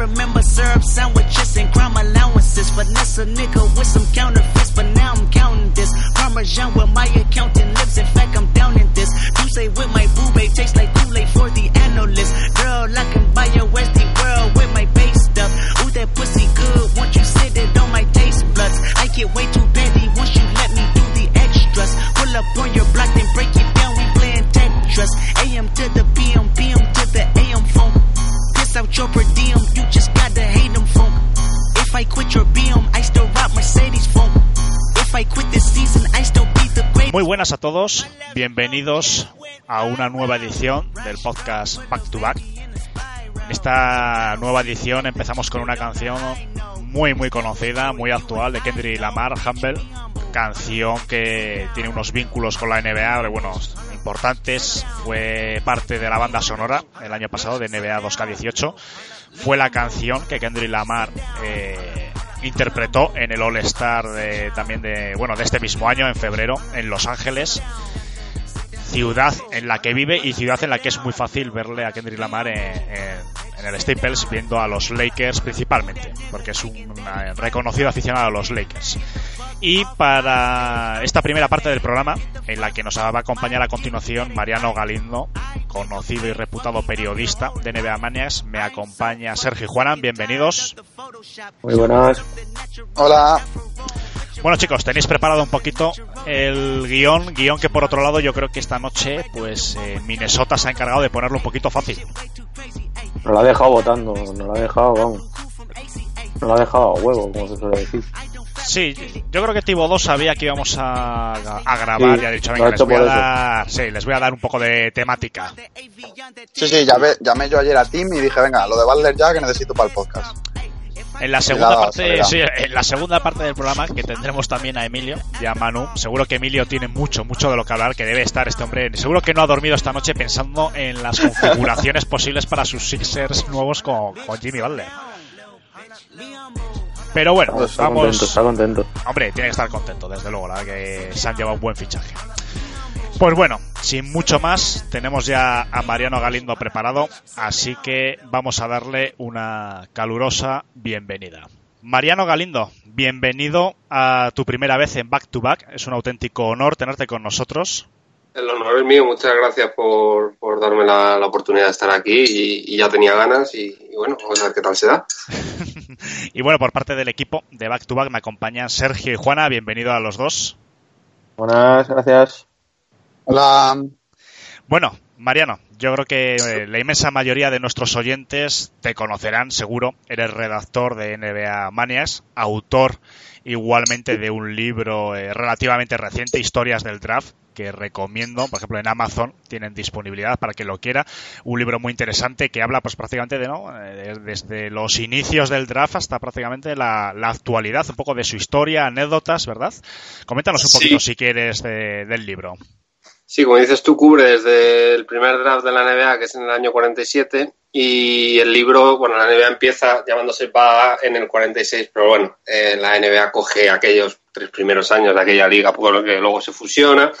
remember syrup sandwiches and crime allowances. Finesse a nigga with some counterfeits, but now I'm counting this. Parmesan where my accountant lives. In fact, I'm down in this. You say with my boo babe tastes like Kool-Aid for the analyst. Girl, I can buy a Westy world with my base stuff. Ooh, that pussy good. Once you sit it on my taste buds, I get way too petty once you let me do the extras. Pull up on your block, then break it down. We playing Tetris. AM to the PM, PM to the AM phone. Out your diem, funk. If I quit your I still Mercedes. If I quit this season, I still. Muy buenas a todos, bienvenidos a una nueva edición del podcast Back to Back. En esta nueva edición empezamos con una canción muy muy conocida, muy actual de Kendrick Lamar, Humble, canción que tiene unos vínculos con la NBA, bueno, importantes, fue parte de la banda sonora el año pasado de NBA 2K18, fue la canción que Kendrick Lamar eh, interpretó en el All Star de, también de, bueno, de este mismo año, en febrero, en Los Ángeles, ciudad en la que vive y ciudad en la que es muy fácil verle a Kendrick Lamar en, en- en el Staples viendo a los Lakers principalmente, porque es un reconocido aficionado a los Lakers. Y para esta primera parte del programa, en la que nos va a acompañar a continuación Mariano Galindo, conocido y reputado periodista de NBA Manias, me acompaña Sergio Juanan, bienvenidos. Muy buenas. Hola. Bueno chicos, tenéis preparado un poquito el guion, guion que por otro lado yo creo que esta noche pues eh, Minnesota se ha encargado de ponerlo un poquito fácil. Nos la ha dejado votando, nos la ha dejado, vamos. Nos la ha dejado a huevo, como se suele decir. Sí, yo creo que Tibo sabía que íbamos a, a grabar Sí, y ha dicho, venga, les voy a por eso". dar, sí, les voy a dar un poco de temática. Sí, sí, llamé, llamé yo ayer a Tim y dije, venga, lo de Butler ya que necesito para el podcast. En la segunda parte, sí, en la segunda parte del programa que tendremos también a Emilio y a Manu. Seguro que Emilio tiene mucho, mucho de lo que hablar, que debe estar este hombre. Seguro que no ha dormido esta noche pensando en las configuraciones posibles para sus Sixers nuevos con, con Jimmy Butler. Pero bueno, Pues está vamos. contento, está contento. Hombre, tiene que estar contento, desde luego, la verdad que se han llevado un buen fichaje. Pues bueno, sin mucho más, tenemos ya a Mariano Galindo preparado, así que vamos a darle una calurosa bienvenida. Mariano Galindo, bienvenido a tu primera vez en Back to Back. Es un auténtico honor tenerte con nosotros. El honor es mío, muchas gracias por, por darme la, la oportunidad de estar aquí y, y ya tenía ganas y, y bueno, vamos a ver qué tal se da. Y bueno, por parte del equipo de Back to Back me acompañan Sergio y Juana. Bienvenido a los dos. Buenas, gracias. Hola. Bueno, Mariano, yo creo que eh, la inmensa mayoría de nuestros oyentes te conocerán, seguro. Eres redactor de NBA Manias, autor igualmente de un libro eh, relativamente reciente, Historias del Draft, que recomiendo, por ejemplo, en Amazon tienen disponibilidad para quien lo quiera. Un libro muy interesante que habla, pues prácticamente de, ¿no? Eh, desde los inicios del draft hasta prácticamente la, la actualidad, un poco de su historia, anécdotas, ¿verdad? Coméntanos un Sí. poquito, si quieres, de- del libro. Sí, como dices tú, cubre desde el primer draft de la NBA, que es en el año 47, y el libro, bueno, la NBA empieza llamándose PA en el 46, pero bueno, eh, la NBA coge aquellos tres primeros años de aquella liga, por que luego se fusiona,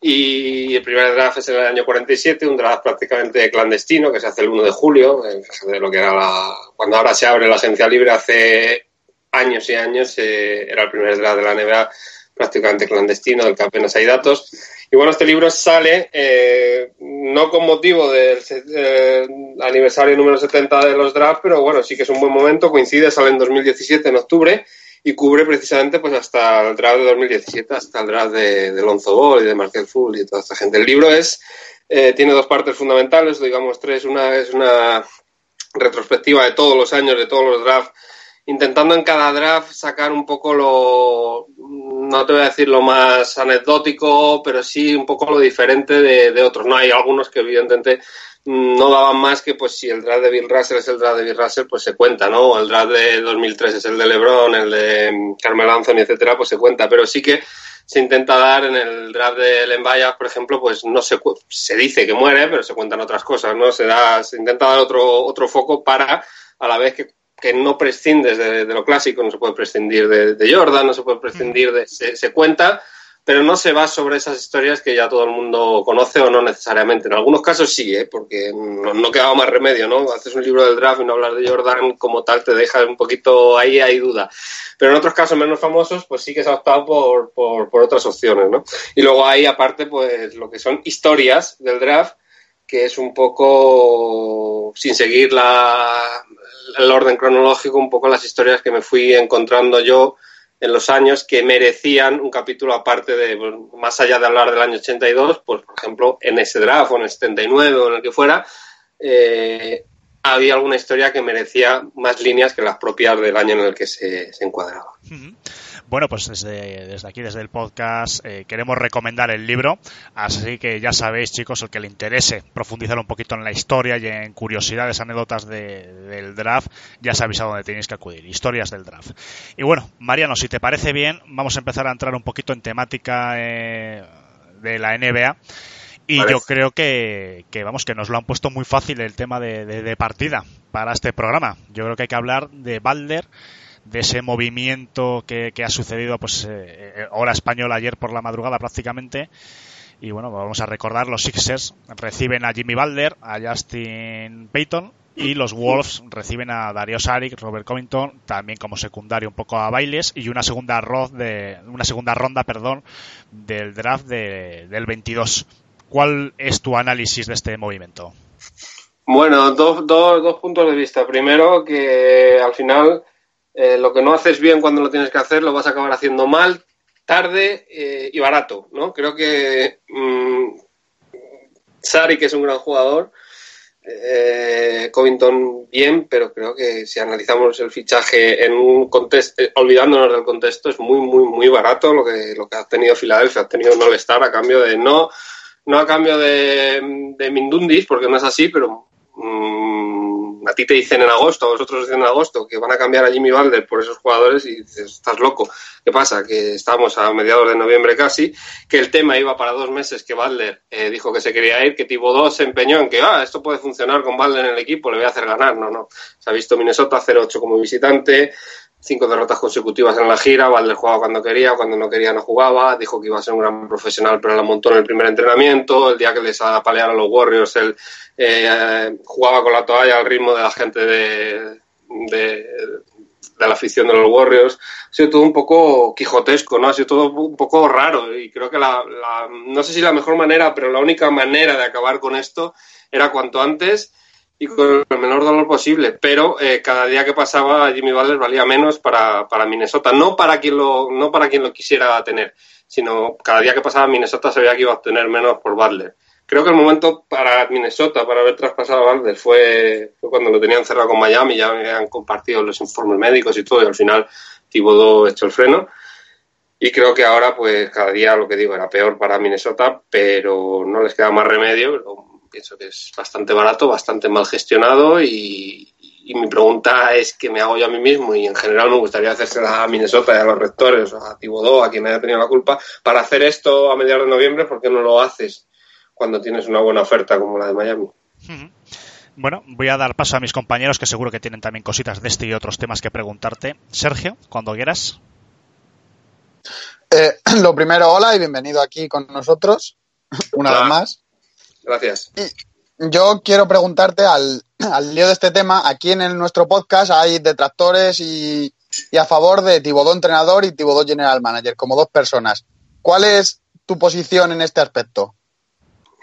y el primer draft es en el año 47, un draft prácticamente clandestino, que se hace el 1 de julio, de lo que era la... Cuando ahora se abre la agencia libre, hace años y años, eh, era el primer draft de la NBA prácticamente clandestino, del que apenas hay datos. Y bueno, este libro sale eh, no con motivo del eh, aniversario número 70 de los drafts, pero bueno, sí que es un buen momento, coincide, sale en 2017, en octubre, y cubre precisamente pues hasta el draft de 2017, hasta el draft de, Lonzo Ball y de Markel Full y toda esta gente. El libro es eh, tiene dos partes fundamentales, digamos tres. Una es una retrospectiva de todos los años, de todos los drafts intentando en cada draft sacar un poco lo, no te voy a decir lo más anecdótico, pero sí un poco lo diferente de, otros. No hay algunos que evidentemente no daban más que pues si el draft de Bill Russell es el draft de Bill Russell, pues se cuenta, ¿no? El draft de 2003 es el de LeBron, el de Carmel Anthony, etcétera, pues se cuenta, pero sí que se intenta dar en el draft de Lembayas, por ejemplo, pues no se se dice que muere, pero se cuentan otras cosas, ¿no? Se da se intenta dar otro otro foco para a la vez que que no prescindes de, de, lo clásico, no se puede prescindir de, Jordan, no se puede prescindir de... Se, se, cuenta, pero no se va sobre esas historias que ya todo el mundo conoce o no necesariamente. En algunos casos sí, ¿eh? porque no, no quedaba más remedio, ¿no? Haces un libro del draft y no hablar de Jordan como tal te deja un poquito ahí, hay duda. Pero en otros casos menos famosos, pues sí que se ha optado por, por, por otras opciones, ¿no? Y luego hay aparte, pues lo que son historias del draft, que es un poco, sin seguir la, el orden cronológico, un poco las historias que me fui encontrando yo en los años que merecían un capítulo aparte de, más allá de hablar del año 82, pues por ejemplo en ese draft o en el 79 o en el que fuera, eh, había alguna historia que merecía más líneas que las propias del año en el que se, se encuadraba. Bueno, pues desde, desde, aquí, desde el podcast, eh, queremos recomendar el libro. Así que ya sabéis, chicos, el que le interese profundizar un poquito en la historia y en curiosidades, anécdotas de, del draft, ya sabéis a dónde tenéis que acudir. Historias del draft. Y bueno, Mariano, si te parece bien, vamos a empezar a entrar un poquito en temática eh, de la NBA. Y yo creo que, que, vamos, que nos lo han puesto muy fácil el tema de, de, de, partida para este programa. Yo creo que hay que hablar de Balder, de ese movimiento que, que ha sucedido, pues, eh, hora española ayer por la madrugada prácticamente. Y bueno, vamos a recordar, los Sixers reciben a Jimmy Balder, a Justin Payton, y los Wolves reciben a Dario Saric, Robert Covington, también como secundario un poco a Bailes y una segunda, de, una segunda ronda perdón, del draft de, del 22. ¿Cuál es tu análisis de este movimiento? Bueno, dos, dos, dos puntos de vista. Primero, que al final eh, lo que no haces bien cuando lo tienes que hacer lo vas a acabar haciendo mal, tarde eh, y barato. ¿no? Creo que mmm, Sari, que es un gran jugador, eh, Covington bien, pero creo que si analizamos el fichaje en un contexto, olvidándonos del contexto, es muy, muy, muy barato lo que, lo que ha tenido Filadelfia. Ha tenido un a cambio de no no a cambio de, de Mindundis, porque no es así, pero mmm, a ti te dicen en agosto, a vosotros dicen en agosto, que van a cambiar a Jimmy Balder por esos jugadores y dices, estás loco. ¿Qué pasa? Que estamos a mediados de noviembre casi, que el tema iba para dos meses, que Balder eh, dijo que se quería ir, que Thibodeau se empeñó en que, ah, esto puede funcionar con Balder en el equipo, le voy a hacer ganar. No, no. Se ha visto Minnesota 0-8 como visitante, cinco derrotas consecutivas en la gira, Valder jugaba cuando quería, cuando no quería no jugaba, dijo que iba a ser un gran profesional, pero la montó en el primer entrenamiento, el día que les apalearon a los Warriors, él eh, jugaba con la toalla al ritmo de la gente de, de, de, la afición de los Warriors, ha sido todo un poco quijotesco, ¿no? Ha sido todo un poco raro y creo que la, la no sé si la mejor manera, pero la única manera de acabar con esto era cuanto antes y con el menor dolor posible, pero eh, cada día que pasaba Jimmy Butler valía menos para, para Minnesota, no para quien lo no para quien lo quisiera tener, sino cada día que pasaba Minnesota sabía que iba a obtener menos por Butler. Creo que el momento para Minnesota para haber traspasado a Butler fue, fue cuando lo tenían cerrado con Miami, ya habían compartido los informes médicos y todo, y al final Thibodeau echó el freno. Y creo que ahora, pues cada día lo que digo era peor para Minnesota, pero no les queda más remedio pienso que es bastante barato, bastante mal gestionado y, y, mi pregunta es que me hago yo a mí mismo y en general me gustaría hacérsela a Minnesota y a los rectores, o a Thibodeau, a quien haya tenido la culpa, para hacer esto a mediados de noviembre, ¿por qué no lo haces cuando tienes una buena oferta como la de Miami? Uh -huh. Bueno, voy a dar paso a mis compañeros que seguro que tienen también cositas de este y otros temas que preguntarte. Sergio, cuando quieras. Eh, lo primero, hola y bienvenido aquí con nosotros, una hola. vez más. Gracias. Y yo quiero preguntarte al, al lío de este tema. Aquí en el, nuestro podcast hay detractores y, y a favor de Tibodó entrenador y Tibodó general manager, como dos personas. ¿Cuál es tu posición en este aspecto?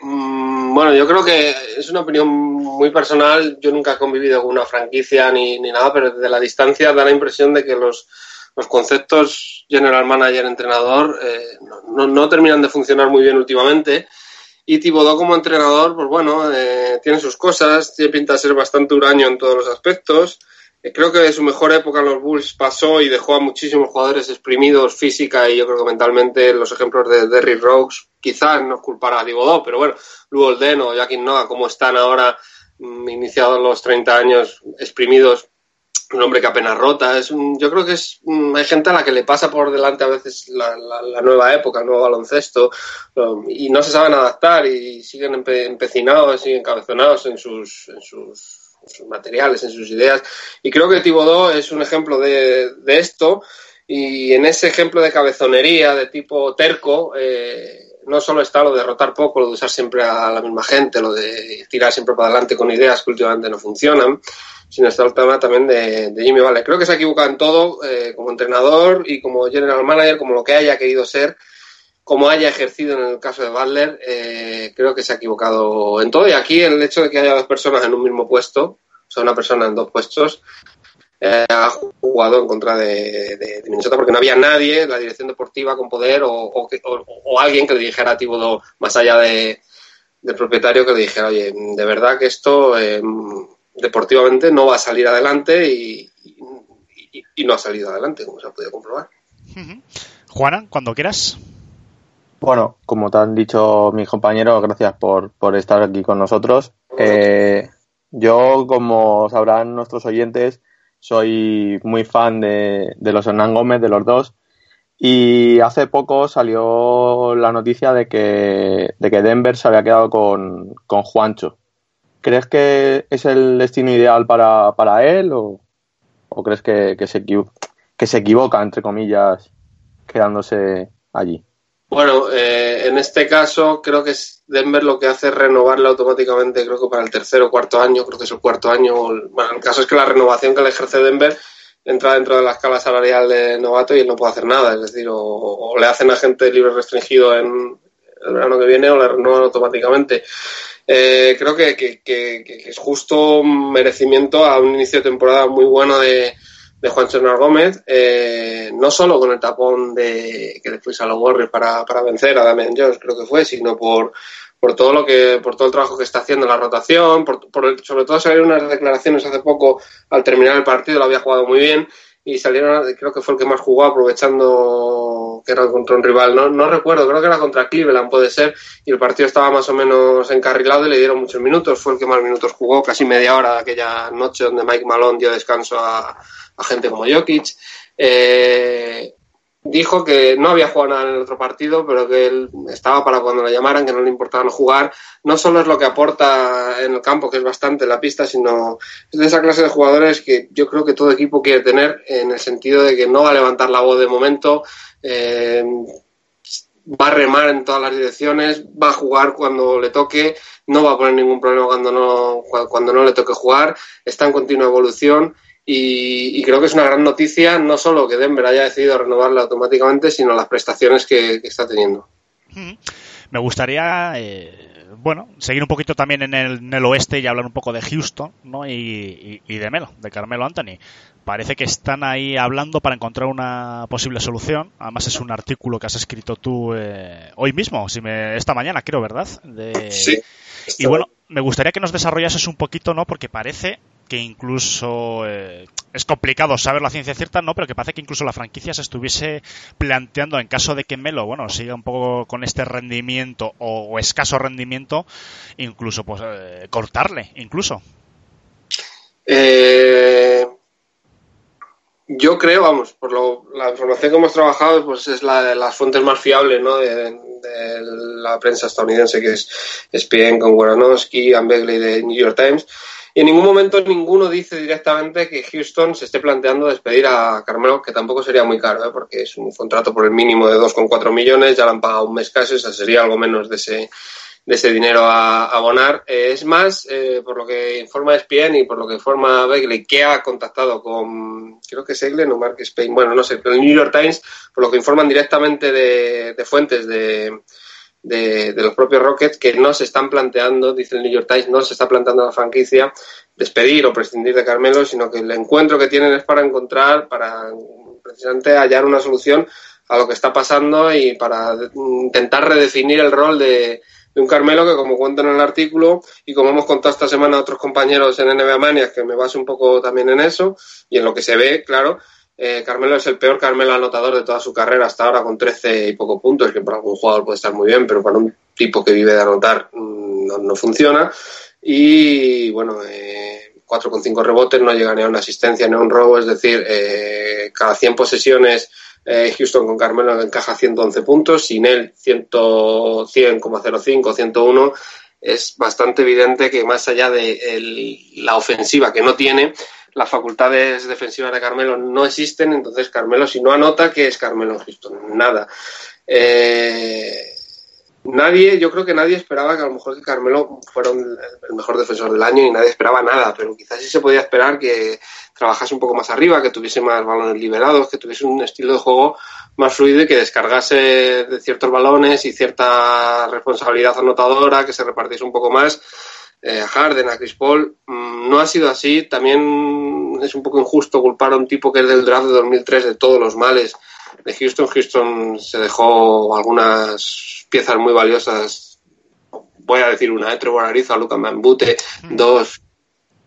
Mm, bueno, yo creo que es una opinión muy personal. Yo nunca he convivido con una franquicia ni, ni nada, pero desde la distancia da la impresión de que los, los conceptos general manager, entrenador, eh, no, no, no terminan de funcionar muy bien últimamente. Y Tibodó como entrenador, pues bueno, eh, tiene sus cosas, tiene pinta de ser bastante huraño en todos los aspectos. creo que su mejor época en los Bulls pasó y dejó a muchísimos jugadores exprimidos física y yo creo que mentalmente. Los ejemplos de Derrick Rose, quizás no culpará a Divodó, pero bueno, Lou Olden o Joaquín Noah, como están ahora mm, iniciados los 30 años exprimidos, un hombre que apenas rota. Es un, yo creo que es mm, hay gente a la que le pasa por delante a veces la, la, nueva época, el nuevo baloncesto, um, y no se saben adaptar y siguen empecinados, siguen cabezonados en sus, en sus, sus, materiales, en sus ideas. Y creo que Tibodó es un ejemplo de, de, esto. Y en ese ejemplo de cabezonería, de tipo terco, eh, no solo está lo de rotar poco, lo de usar siempre a la misma gente, lo de tirar siempre para adelante con ideas que últimamente no funcionan, sino está el tema también de, Jimmy Vale. Creo que se ha equivocado en todo, eh, como entrenador y como general manager, como lo que haya querido ser, como haya ejercido en el caso de Butler, eh, creo que se ha equivocado en todo. Y aquí el hecho de que haya dos personas en un mismo puesto, o sea, una persona en dos puestos, eh, ha jugado en contra de, Minnesota porque no había nadie la dirección deportiva con poder o, o, o, alguien que le dijera a Thibodeau, más allá de, del propietario, que le dijera, oye, de verdad que esto eh, deportivamente no va a salir adelante y, y, y, no ha salido adelante, como se ha podido comprobar. Juana, cuando quieras. Bueno, como te han dicho mis compañeros, gracias por, por estar aquí con nosotros. Eh, yo, como sabrán nuestros oyentes, soy muy fan de, de los Hernán Gómez, de los dos. Y hace poco salió la noticia de que, de que Denver se había quedado con, con Juancho. ¿Crees que es el destino ideal para, para él o, o crees que, que, se, que se equivoca, entre comillas, quedándose allí? Bueno, eh, en este caso creo que Denver lo que hace es renovarle automáticamente, creo que para el tercer o cuarto año, creo que es el cuarto año. Bueno, el caso es que la renovación que le ejerce Denver entra dentro de la escala salarial de novato y él no puede hacer nada. Es decir, o, le hacen agente libre restringido en el verano que viene o le renovan automáticamente. Eh, creo que, que, es justo merecimiento a un inicio de temporada muy bueno de de Juan Sernar Gómez, eh, no solo con el tapón de que después a los Warriors para, para vencer a Damian Jones, creo que fue, sino por, por todo lo que, por todo el trabajo que está haciendo en la rotación, por, por sobre todo salieron unas declaraciones hace poco al terminar el partido, lo había jugado muy bien, y salieron, creo que fue el que más jugó aprovechando que era contra un rival, no, no recuerdo, creo que era contra Cleveland, puede ser, y el partido estaba más o menos encarrilado y le dieron muchos minutos, fue el que más minutos jugó, casi media hora de aquella noche donde Mike Malone dio descanso a, a gente como Jokic. Eh, dijo que no había jugado nada en el otro partido, pero que él estaba para cuando lo llamaran, que no le importaba no jugar. No solo es lo que aporta en el campo, que es bastante en la pista, sino es de esa clase de jugadores que yo creo que todo equipo quiere tener, en el sentido de que no va a levantar la voz de momento, eh, va a remar en todas las direcciones, va a jugar cuando le toque, no va a poner ningún problema cuando no, cuando no le toque jugar, está en continua evolución y, y, creo que es una gran noticia no solo que Denver haya decidido renovarla automáticamente, sino las prestaciones que, que está teniendo. Me gustaría, eh, bueno, seguir un poquito también en el, en el, oeste y hablar un poco de Houston ¿no? y, y, y de Melo, de Carmelo Anthony. Parece que están ahí hablando para encontrar una posible solución. Además es un artículo que has escrito tú eh, hoy mismo, si me, esta mañana creo, ¿verdad? De... Sí. Y bueno, me gustaría que nos desarrollases un poquito, ¿no? Porque parece que incluso eh, es complicado saber la ciencia cierta, no, pero que parece que incluso la franquicia se estuviese planteando en caso de que Melo, bueno, siga un poco con este rendimiento o, escaso rendimiento, incluso pues eh, cortarle, incluso. Eh, yo creo, vamos, por lo, la información que hemos trabajado, pues es la de las fuentes más fiables, ¿no? De, la prensa estadounidense, que es ESPN con Woranowski, Ann Begley de New York Times. Y en ningún momento ninguno dice directamente que Houston se esté planteando despedir a Carmelo, que tampoco sería muy caro, ¿eh? porque es un contrato por el mínimo de 2,4 millones, ya le han pagado un mes casi, o sea, sería algo menos de ese, de ese dinero a, abonar. Eh, es más, eh, por lo que informa ESPN y por lo que informa Begley, que ha contactado con, creo que es Eglen o Mark Spain, bueno, no sé, pero el New York Times, por lo que informan directamente de fuentes de, de, los propios Rockets, que no se están planteando, dice el New York Times, no se está planteando la franquicia despedir o prescindir de Carmelo, sino que el encuentro que tienen es para encontrar, para precisamente hallar una solución a lo que está pasando y para intentar redefinir el rol de de un Carmelo que, como cuento en el artículo y como hemos contado esta semana a otros compañeros en NBA Manias, que me baso un poco también en eso y en lo que se ve, claro, eh, Carmelo es el peor Carmelo anotador de toda su carrera hasta ahora con 13 y poco puntos, que para algún jugador puede estar muy bien, pero para un tipo que vive de anotar mm, no, no funciona. Y bueno, eh, 4,5 rebotes, no llega ni a una asistencia ni a un robo, es decir, eh, cada 100 posesiones eh, Houston con Carmelo encaja 111 puntos, sin él 100,05, 101. Es bastante evidente que más allá de el, la ofensiva que no tiene, las facultades defensivas de Carmelo no existen, entonces Carmelo si no anota, ¿qué es Carmelo Houston? Nada. Eh, nadie, yo creo que nadie esperaba que a lo mejor que Carmelo fuera un- el mejor defensor del año y nadie esperaba nada, pero quizás sí se podía esperar que trabajase un poco más arriba, que tuviese más balones liberados, que tuviese un estilo de juego más fluido y que descargase de ciertos balones y cierta responsabilidad anotadora, que se repartiese un poco más eh, a Harden, a Chris Paul. Mm, No ha sido así. También es un poco injusto culpar a un tipo que es del draft de 2003 de todos los males de Houston. Houston se dejó algunas piezas muy valiosas. Voy a decir una, de Trevor Ariza, Luca Mambute, dos,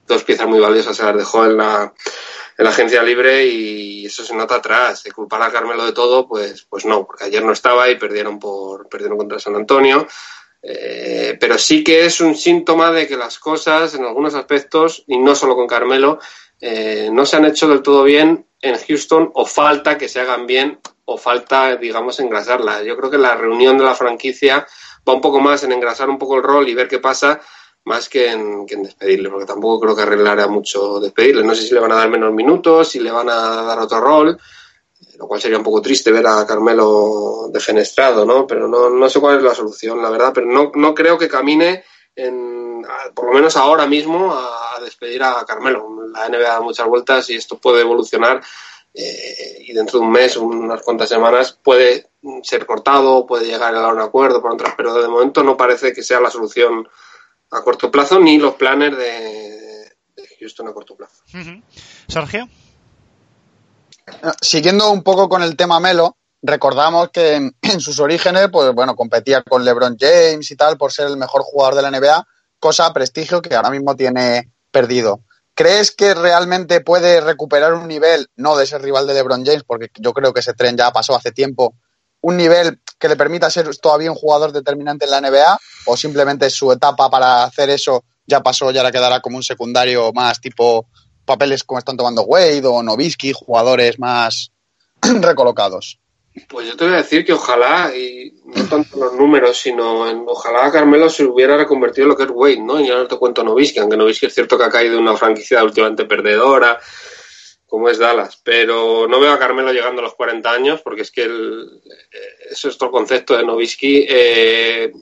dos piezas muy valiosas se las dejó en la, en la agencia libre y eso se nota atrás. De culpar a Carmelo de todo, pues, pues no, porque ayer no estaba y perdieron por perdieron contra San Antonio. Eh, pero sí que es un síntoma de que las cosas, en algunos aspectos, y no solo con Carmelo, eh, no se han hecho del todo bien en Houston o falta que se hagan bien o falta, digamos, engrasarla. Yo creo que la reunión de la franquicia va un poco más en engrasar un poco el rol y ver qué pasa más que en, que en despedirle, porque tampoco creo que arreglará mucho despedirle. No sé si le van a dar menos minutos, si le van a dar otro rol, lo cual sería un poco triste ver a Carmelo defenestrado, ¿no? Pero no, no sé cuál es la solución, la verdad, pero no, no creo que camine, en, por lo menos ahora mismo, a, despedir a Carmelo. La NBA da muchas vueltas y esto puede evolucionar eh, y dentro de un mes, unas cuantas semanas, puede ser cortado, puede llegar a un acuerdo por otras, pero de momento no parece que sea la solución a corto plazo ni los planes de, Houston a corto plazo. Sergio. Eh, Siguiendo un poco con el tema Melo, recordamos que en, en sus orígenes, pues bueno, competía con LeBron James y tal por ser el mejor jugador de la NBA, cosa, prestigio que ahora mismo tiene perdido. ¿Crees que realmente puede recuperar un nivel, no de ser rival de LeBron James, porque yo creo que ese tren ya pasó hace tiempo, un nivel que le permita ser todavía un jugador determinante en la NBA, o simplemente su etapa para hacer eso ya pasó y ahora quedará como un secundario más tipo papeles como están tomando Wade o Novisky, jugadores más recolocados. Pues yo te voy a decir que ojalá, y no tanto los números, sino en, ojalá Carmelo se hubiera reconvertido en lo que es Wade, ¿no? Y ya no te cuento Novisky, aunque Novisky es cierto que ha caído una franquicia últimamente perdedora, como es Dallas, pero no veo a Carmelo llegando a los 40 años, porque es que el, eh, eso es otro concepto de Novisky. Eh,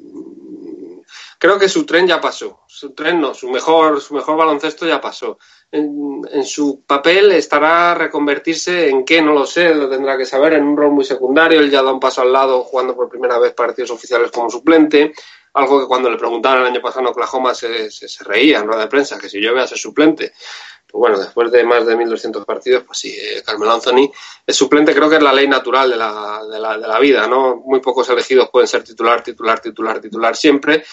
creo que su tren ya pasó. Su tren no, su mejor, su mejor baloncesto ya pasó. En, su papel estará reconvertirse en qué, no lo sé, lo tendrá que saber, en un rol muy secundario. Él ya da un paso al lado jugando por primera vez partidos oficiales como suplente. Algo que cuando le preguntaron el año pasado en Oklahoma se reía en rueda de prensa, que si yo voy a ser suplente. Pues bueno, después de más de 1.200 partidos, pues sí, eh, Carmelo Anthony es suplente, creo que es la ley natural de la, de la, de la vida, ¿no? Muy pocos elegidos pueden ser titular, titular, titular, titular siempre.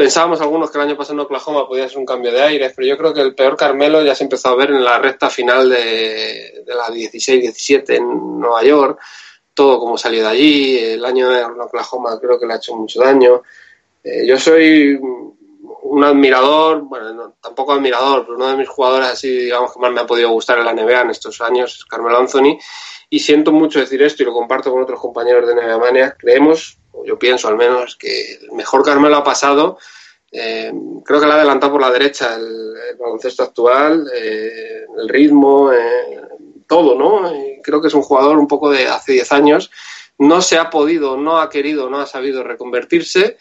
Pensábamos algunos que el año pasado en Oklahoma podía ser un cambio de aire, pero yo creo que el peor Carmelo ya se empezó a ver en la recta final de, de la 16-17 en Nueva York, todo como salió de allí, el año de Oklahoma creo que le ha hecho mucho daño. Eh, yo soy un admirador, bueno, no, tampoco admirador, pero uno de mis jugadores así, digamos, que más me ha podido gustar en la NBA en estos años es Carmelo Anthony. Y siento mucho decir esto y lo comparto con otros compañeros de NBA Mania. Creemos, o yo pienso al menos, que el mejor Carmelo ha pasado. Eh, creo que le ha adelantado por la derecha el, baloncesto actual, eh, el ritmo, eh, todo, ¿no? Creo que es un jugador un poco de hace 10 años. No se ha podido, no ha querido, no ha sabido reconvertirse.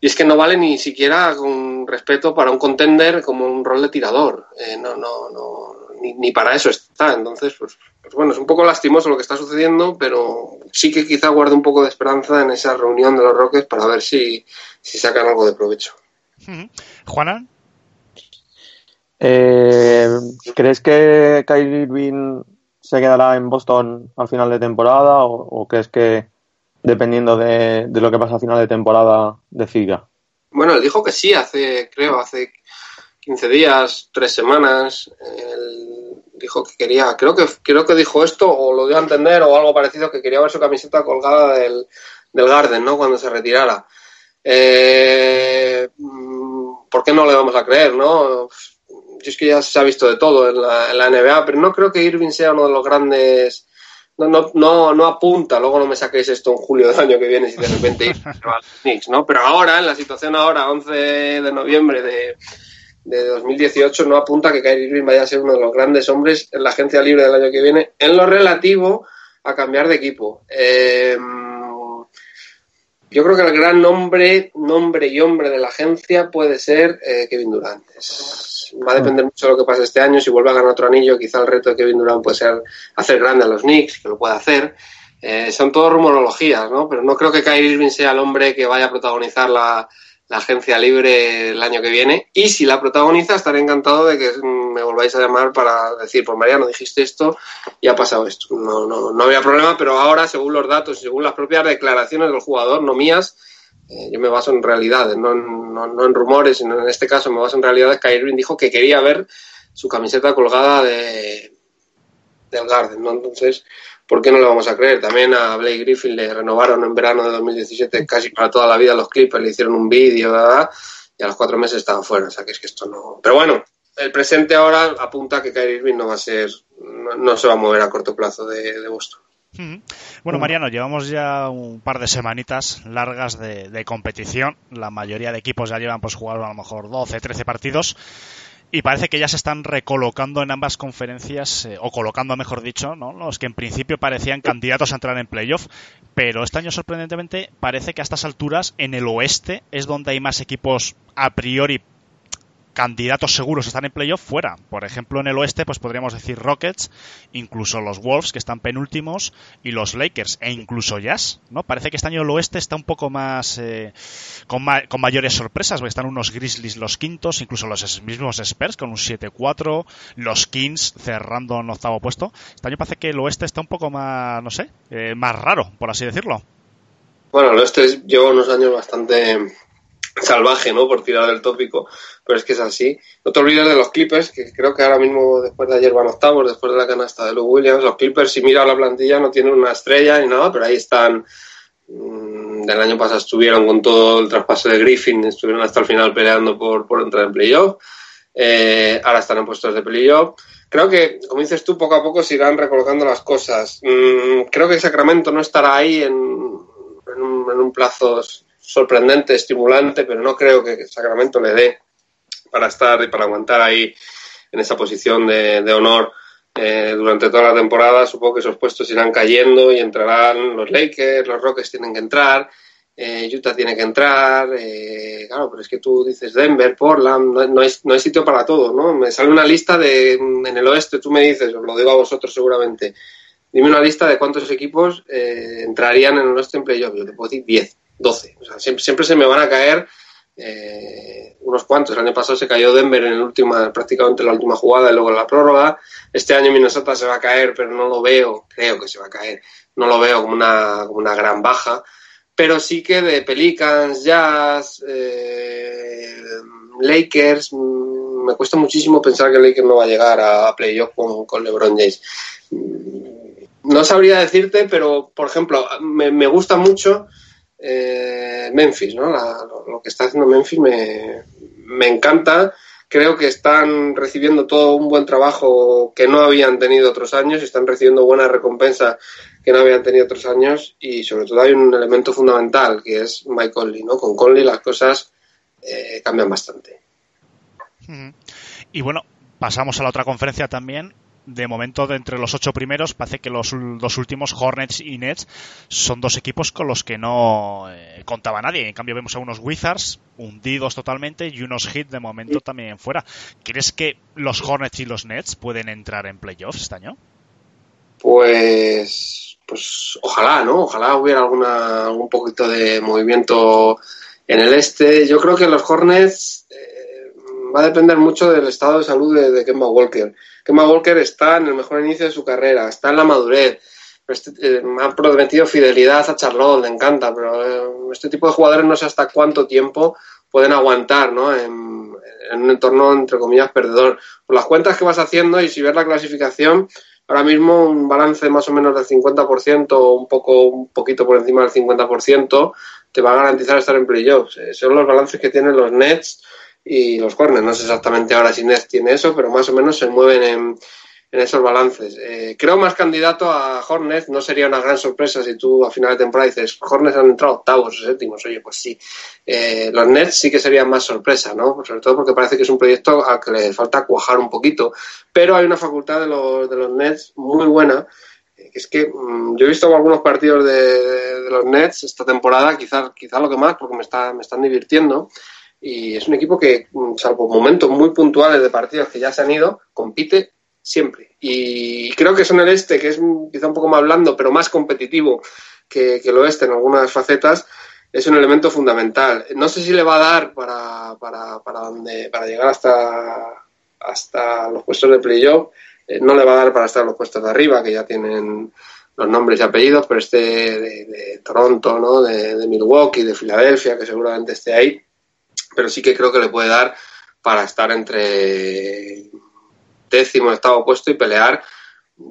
Y es que no vale ni siquiera con respeto para un contender como un rol de tirador. Eh, no, no, no, ni, ni, para eso está. Entonces, pues, pues, bueno, es un poco lastimoso lo que está sucediendo, pero sí que quizá guarde un poco de esperanza en esa reunión de los Rockets para ver si, si sacan algo de provecho. Juana. Eh, ¿Crees que Kyrie Irving se quedará en Boston al final de temporada o, o crees que dependiendo de, de lo que pasa a final de temporada, decida. Bueno, él dijo que sí, hace, creo, hace 15 días, tres semanas. Él dijo que quería, creo que, creo que dijo esto, o lo dio a entender, o algo parecido, que quería ver su camiseta colgada del, del Garden, ¿no? Cuando se retirara. Eh, ¿Por qué no le vamos a creer, no? es que ya se ha visto de todo en la, en la NBA, pero no creo que Irving sea uno de los grandes no, no, no, no apunta, luego no me saquéis esto en julio del año que viene si de repente ir a Knicks, ¿no? Pero ahora, en la situación ahora, 11 de noviembre de, de 2018, no apunta que Kyrie Irving vaya a ser uno de los grandes hombres en la agencia libre del año que viene en lo relativo a cambiar de equipo. Eh, yo creo que el gran nombre, nombre y hombre de la agencia puede ser eh, Kevin Durant. Es, va a depender mucho de lo que pase este año. Si vuelve a ganar otro anillo, quizá el reto de Kevin Durant puede ser hacer grande a los Knicks, que lo puede hacer. Eh, son todo rumorologías, ¿no? Pero no creo que Kyrie Irving sea el hombre que vaya a protagonizar la, agencia libre el año que viene. Y si la protagoniza, estaré encantado de que me volváis a llamar para decir, pues Mariano, dijiste esto y ha pasado esto. No, no, no había problema, pero ahora, según los datos y según las propias declaraciones del jugador, no mías, eh, yo me baso en realidades, no, no, no, en rumores, sino en este caso me baso en realidades. Kyrie dijo que quería ver su camiseta colgada de del Garden, ¿no? Entonces, ¿por qué no le vamos a creer? También a Blake Griffin le renovaron en verano de 2017 casi para toda la vida los Clippers, le hicieron un vídeo. Y a los cuatro meses estaba fuera, o sea que es que esto no... Pero bueno, el presente ahora apunta que Kyrie Irving no va a ser, no, no se va a mover a corto plazo de, de Boston. Bueno, Mariano, llevamos ya un par de semanitas largas de, de, competición. La mayoría de equipos ya llevan pues jugar a lo mejor 12, 13 partidos. Y parece que ya se están recolocando en ambas conferencias, eh, o colocando, mejor dicho, ¿no? los que en principio parecían candidatos a entrar en playoff. Pero este año, sorprendentemente, parece que a estas alturas, en el oeste, es donde hay más equipos a priori candidatos seguros están en playoff fuera. Por ejemplo, en el oeste, pues podríamos decir Rockets, incluso los Wolves, que están penúltimos, y los Lakers, e incluso Jazz, ¿no? Parece que este año el oeste está un poco más, eh, con, ma con, mayores sorpresas, porque están unos Grizzlies los quintos, incluso los mismos Spurs con un 7-4, los Kings cerrando en octavo puesto. Este año parece que el oeste está un poco más, no sé, eh, más raro, por así decirlo. Bueno, el oeste lleva unos años bastante salvaje, ¿no? Por tirar del tópico, pero es que es así. No te olvides de los Clippers, que creo que ahora mismo, después de ayer van octavos, después de la canasta de Lou Williams, los Clippers, si mira la plantilla, no tienen una estrella ni nada, pero ahí están. Mmm, del año pasado estuvieron con todo el traspaso de Griffin, estuvieron hasta el final peleando por, por entrar en playoff. Eh, ahora están en puestos de playoff. Creo que, como dices tú, poco a poco se irán recolocando las cosas. Mm, creo que Sacramento no estará ahí en, en un plazo sorprendente, estimulante, pero no creo que Sacramento le dé para estar y para aguantar ahí en esa posición de, honor eh, durante toda la temporada. Supongo que esos puestos irán cayendo y entrarán los Lakers, los Rockets tienen que entrar, eh, Utah tiene que entrar. Eh, claro, pero es que tú dices Denver, Portland, no, no, hay, no sitio para todo, ¿no? Me sale una lista de en el oeste, tú me dices, os lo digo a vosotros seguramente. Dime una lista de cuántos equipos eh, entrarían en el oeste en playoff. Yo te puedo decir 10. 12. O sea, siempre, siempre se me van a caer eh, unos cuantos. El año pasado se cayó Denver en la última, prácticamente la última jugada y luego en la prórroga. Este año Minnesota se va a caer, pero no lo veo, creo que se va a caer, no lo veo como una, como una gran baja. Pero sí que de Pelicans, Jazz, eh, Lakers, mmm, me cuesta muchísimo pensar que Lakers no va a llegar a, playoff con, con LeBron James. No sabría decirte, pero por ejemplo, me, me gusta mucho eh, Memphis, ¿no? La, lo, que está haciendo Memphis me, me, encanta. Creo que están recibiendo todo un buen trabajo que no habían tenido otros años están recibiendo buena recompensa que no habían tenido otros años y sobre todo hay un elemento fundamental que es Mike Conley, ¿no? Con Conley las cosas eh, cambian bastante. Y bueno, pasamos a la otra conferencia también de momento de entre los ocho primeros parece que los dos últimos Hornets y Nets son dos equipos con los que no eh, contaba nadie. En cambio vemos a unos Wizards hundidos totalmente y unos Heat de momento también fuera. ¿crees que los Hornets y los Nets pueden entrar en playoffs este año? pues pues ojalá no ojalá hubiera alguna algún poquito de movimiento en el este. Yo creo que los Hornets va a depender mucho del estado de salud de, Kemba Walker Kemba Walker está en el mejor inicio de su carrera, está en la madurez. este, eh, ha prometido fidelidad a Charlotte, le encanta, pero eh, este tipo de jugadores no sé hasta cuánto tiempo pueden aguantar ¿no? en, en un entorno, entre comillas, perdedor. Por las cuentas que vas haciendo y si ves la clasificación, ahora mismo un balance más o menos del 50%, un poco un poquito por encima del 50%, te va a garantizar estar en playoffs. Eh, son los balances que tienen los Nets y los Hornets. No sé exactamente ahora si Nets tiene eso, pero más o menos se mueven en, en esos balances. Eh, creo más candidato a Hornets, no sería una gran sorpresa si tú a final de temporada dices, Hornets han entrado octavos o séptimos, oye, pues sí. Eh, los Nets sí que serían más sorpresa, ¿no? Sobre todo porque parece que es un proyecto al que le falta cuajar un poquito, pero hay una facultad de los, de los Nets muy buena, eh, es que mmm, yo he visto algunos partidos de, de, de, los Nets esta temporada, quizás quizá lo que más, porque me, está, me están divirtiendo, y es un equipo que, mm, salvo momentos muy puntuales de partidos que ya se han ido, compite siempre. Y creo que son el este, que es quizá un poco más blando, pero más competitivo que, el oeste en algunas facetas, es un elemento fundamental. No sé si le va a dar para, para, para, donde, para llegar hasta, hasta los puestos de playoff. Eh, no le va a dar para estar en los puestos de arriba, que ya tienen los nombres y apellidos, pero este de, de Toronto, ¿no? de, de Milwaukee, de Filadelfia, que seguramente esté ahí. Pero sí que creo que le puede dar para estar entre décimo, octavo puesto y pelear.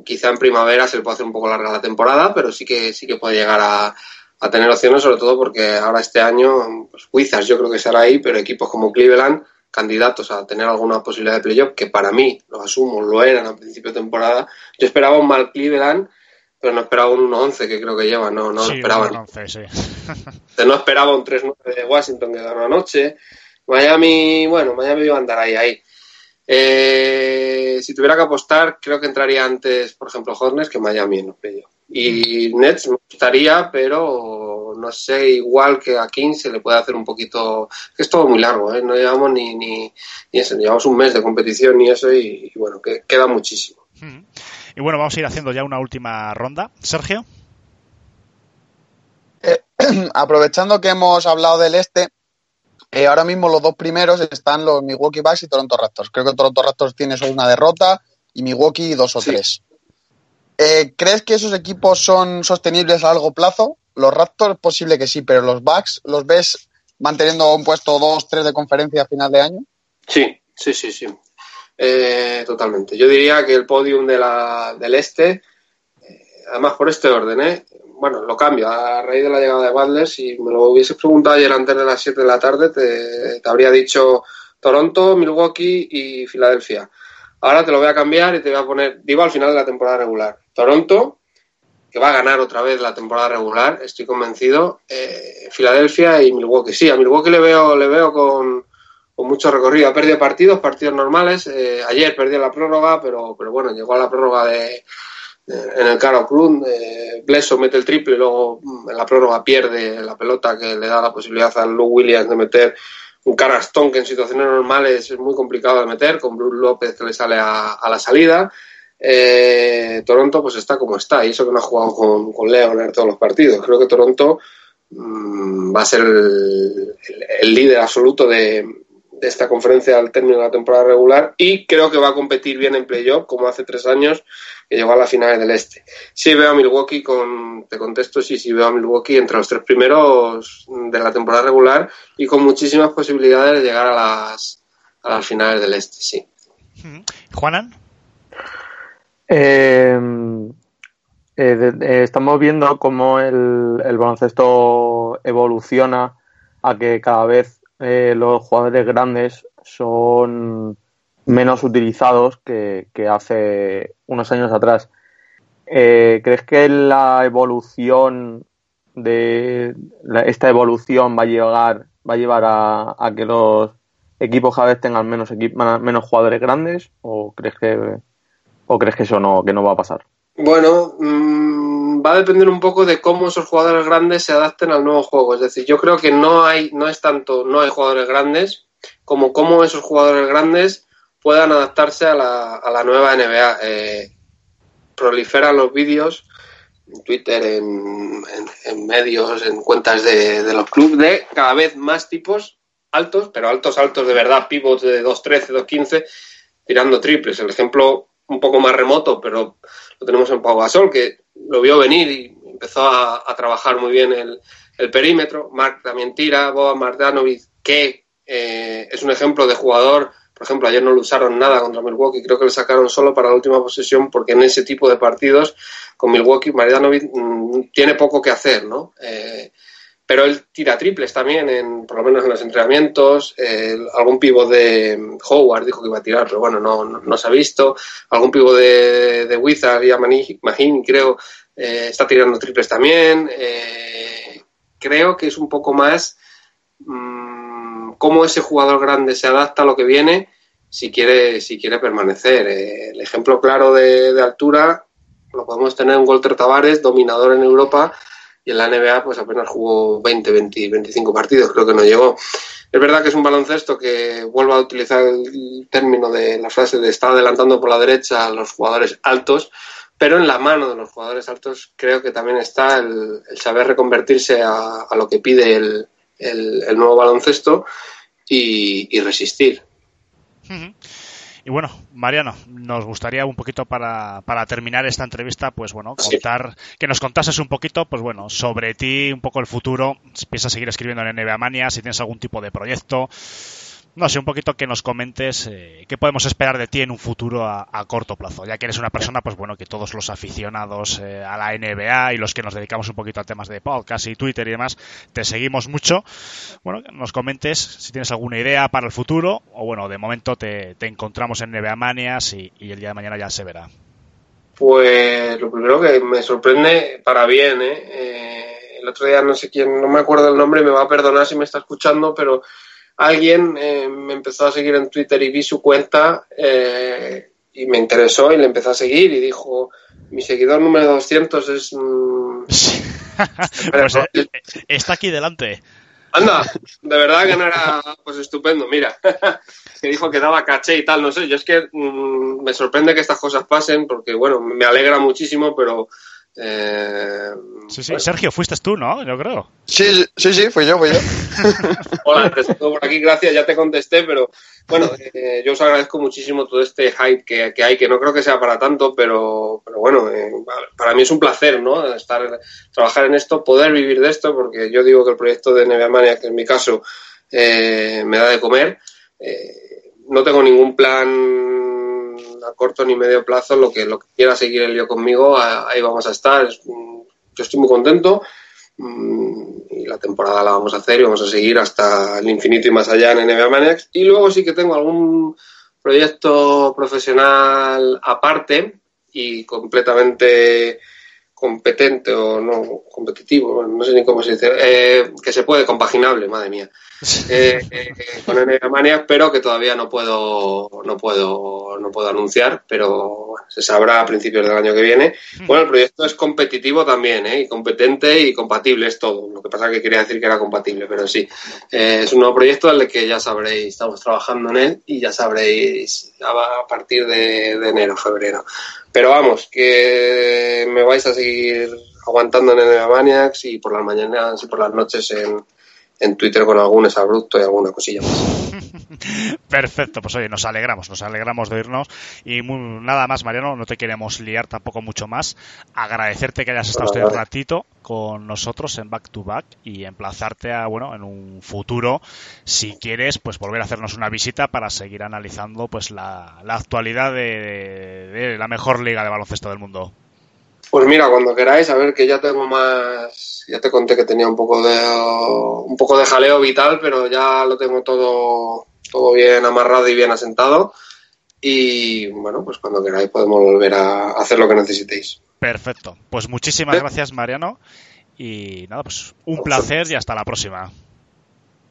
Quizá en primavera se le puede hacer un poco larga la temporada, pero sí que sí que puede llegar a, a tener opciones, sobre todo porque ahora este año, pues Wizards yo creo que será ahí, pero equipos como Cleveland, candidatos a tener alguna posibilidad de playoff, que para mí, lo asumo, lo eran a principio de temporada. Yo esperaba un mal Cleveland, pero no esperaba un 1-11 que creo que lleva, no, no sí, lo esperaba. 11, sí. no esperaba un 3-9 de Washington que ganó anoche. Miami, bueno, Miami iba a andar ahí, ahí. Eh, si tuviera que apostar, creo que entraría antes, por ejemplo, Hornets que Miami en los playoffs. Y Nets me gustaría, pero no sé, igual que a King se le puede hacer un poquito. que es todo muy largo, ¿eh? no llevamos ni, ni, ni eso, llevamos un mes de competición y eso, y, y bueno, que queda muchísimo. Y bueno, vamos a ir haciendo ya una última ronda. Sergio. Eh, aprovechando que hemos hablado del este, eh, ahora mismo los dos primeros están los Milwaukee Bucks y Toronto Raptors. Creo que Toronto Raptors tiene solo una derrota y Milwaukee dos o sí. tres. Eh, ¿Crees que esos equipos son sostenibles a largo plazo? Los Raptors posible que sí, pero los Bucks, ¿los ves manteniendo un puesto 2-3 de conferencia a final de año? Sí, sí, sí, sí. Eh, totalmente. Yo diría que el podium de la, del este, eh, además por este orden, ¿eh? bueno, lo cambio a raíz de la llegada de Butler. Si me lo hubieses preguntado ayer antes de las 7 de la tarde, te, habría dicho Toronto, Milwaukee y Filadelfia. Ahora te lo voy a cambiar y te voy a poner, digo al final de la temporada regular, Toronto, que va a ganar otra vez la temporada regular, estoy convencido, eh, Filadelfia y Milwaukee. Sí, a Milwaukee le veo, le veo con, con mucho recorrido. Ha perdido partidos, partidos normales. Eh, ayer perdió la prórroga, pero, pero bueno, llegó a la prórroga de, en el Caro Club, eh, Blesso mete el triple y luego en la prórroga pierde la pelota que le da la posibilidad a Lou Williams de meter un carastón que en situaciones normales es muy complicado de meter, con Bruce López que le sale a, la salida. Eh, Toronto pues está como está, y eso que no ha jugado con, con Leonard todos los partidos. Creo que Toronto mmm, va a ser el líder absoluto de, de esta conferencia al término de la temporada regular y creo que va a competir bien en playoff como hace tres años que llegó a las finales del este. Sí veo a Milwaukee con, te contesto, sí, sí veo a Milwaukee entre los tres primeros de la temporada regular y con muchísimas posibilidades de llegar a las, a las finales del este, sí. Juanan. Eh, eh, eh, estamos viendo cómo el, el baloncesto evoluciona a que cada vez eh, los jugadores grandes son menos utilizados que, hace unos años atrás. Eh, ¿Crees que la evolución de la, esta evolución va a llegar va a llevar a, que los equipos cada vez tengan menos menos jugadores grandes o crees que o crees que eso no que no va a pasar? Bueno, mmm, va a depender un poco de cómo esos jugadores grandes se adapten al nuevo juego. Es decir, yo creo que no hay, no es tanto, no hay jugadores grandes, como cómo esos jugadores grandes puedan adaptarse a la, a la nueva NBA. Eh, proliferan los vídeos en Twitter, en, en, en, medios, en cuentas de, de los clubes de cada vez más tipos altos, pero altos, altos de verdad, pivots de 2.13, 2.15, tirando triples. El ejemplo un poco más remoto, pero lo tenemos en Pau Gasol, que lo vio venir y empezó a, trabajar muy bien el, el, perímetro. Mark también tira, Boba Martanovic, que eh, es un ejemplo de jugador. Por ejemplo, ayer no lo usaron nada contra Milwaukee, creo que le sacaron solo para la última posesión, porque en ese tipo de partidos con Milwaukee, Marjanovic mm, tiene poco que hacer, ¿no? Eh, pero él tira triples también, en, por lo menos en los entrenamientos. algún pivo de Howard dijo que iba a tirar, pero bueno, no, no, se ha visto. Algún pivo de, de Wizard y Mahini, creo, eh, está tirando triples también. Eh, creo que es un poco más mmm, cómo ese jugador grande se adapta a lo que viene si quiere, si quiere permanecer. Eh, el ejemplo claro de, de, altura lo podemos tener en Walter Tavares, dominador en Europa, y en la NBA pues apenas jugó 20, 20, 25 partidos, creo que no llegó. Es verdad que es un baloncesto que vuelvo a utilizar el término de la frase de estar adelantando por la derecha a los jugadores altos, pero en la mano de los jugadores altos creo que también está el, saber reconvertirse a, lo que pide el, el, nuevo baloncesto y, y resistir. Y bueno, Mariano, nos gustaría un poquito para, para terminar esta entrevista, pues bueno, contar, que nos contases un poquito, pues bueno, sobre ti, un poco el futuro, si piensas seguir escribiendo en NBA Mania, si tienes algún tipo de proyecto, no sé, un poquito que nos comentes eh, qué podemos esperar de ti en un futuro a, corto plazo, ya que eres una persona, pues bueno, que todos los aficionados eh, a la NBA y los que nos dedicamos un poquito a temas de podcast y Twitter y demás, te seguimos mucho. Bueno, nos comentes si tienes alguna idea para el futuro o bueno, de momento te, encontramos en NBA Manias y, el día de mañana ya se verá. Pues lo primero que me sorprende para bien, ¿eh? ¿eh? el otro día no sé quién, no me acuerdo el nombre, me va a perdonar si me está escuchando, pero alguien eh, me empezó a seguir en Twitter y vi su cuenta eh, y me interesó y le empezó a seguir y dijo, mi seguidor número 200 es... Mm, pues, eh, está aquí delante. Anda, de verdad que no era pues estupendo, mira, que dijo que daba caché y tal, no sé, yo es que mm, me sorprende que estas cosas pasen porque, bueno, me alegra muchísimo, pero eh, sí, sí. Sergio, fuiste tú, ¿no? Yo creo. Sí, sí, sí, fui yo, fui yo. Hola, te por aquí, gracias, ya te contesté, pero bueno, eh, yo os agradezco muchísimo todo este hype que, hay, que no creo que sea para tanto, pero, pero bueno, eh, para mí es un placer, ¿no? Estar, trabajar en esto, poder vivir de esto, porque yo digo que el proyecto de NBA Mania, que en mi caso me da de comer, no tengo ningún plan a corto ni medio plazo lo que, lo que quiera seguir el lío conmigo, ahí vamos a estar. Yo estoy muy contento mm, y la temporada la vamos a hacer y vamos a seguir hasta el infinito y más allá en NBA Maniacs. Y luego sí que tengo algún proyecto profesional aparte y completamente competente o no competitivo, no sé ni cómo se dice, eh, que se puede, compaginable, madre mía, eh, eh, con Mania, pero que todavía no puedo, no puedo, no puedo anunciar, pero se sabrá a principios del año que viene. Bueno, el proyecto es competitivo también, ¿eh? y competente y compatible es todo. Lo que pasa es que quería decir que era compatible, pero sí, es un nuevo proyecto al que ya sabréis, estamos trabajando en él y ya sabréis a partir de, de enero, febrero. Pero vamos, que me vais a seguir aguantando en el Maniacs y por las mañanas y por las noches en, en Twitter con algún abrupto y alguna cosilla más. Perfecto, pues oye, nos alegramos, nos alegramos de oírnos y nada más, Mariano, no te queremos liar tampoco mucho más. Agradecerte que hayas estado este ratito con nosotros en Back to Back y emplazarte a, bueno, en un futuro, si quieres, pues volver a hacernos una visita para seguir analizando pues la, actualidad de la mejor liga de baloncesto del mundo. Pues mira, cuando queráis, a ver que ya tengo más, ya te conté que tenía un poco de un poco de jaleo vital, pero ya lo tengo todo, todo bien amarrado y bien asentado. Y bueno, pues cuando queráis podemos volver a hacer lo que necesitéis. Perfecto. Pues muchísimas gracias, Mariano. Y nada, pues un placer y hasta la próxima.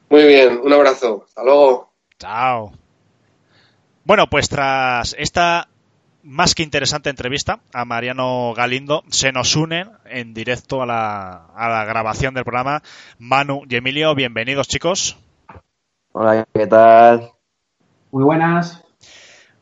Muy bien, un abrazo. Hasta luego. Chao. Bueno, pues tras esta más que interesante entrevista a Mariano Galindo. Se nos unen en directo a la, a la grabación del programa Manu y Emilio. Bienvenidos, chicos. Hola, ¿qué tal? Muy buenas.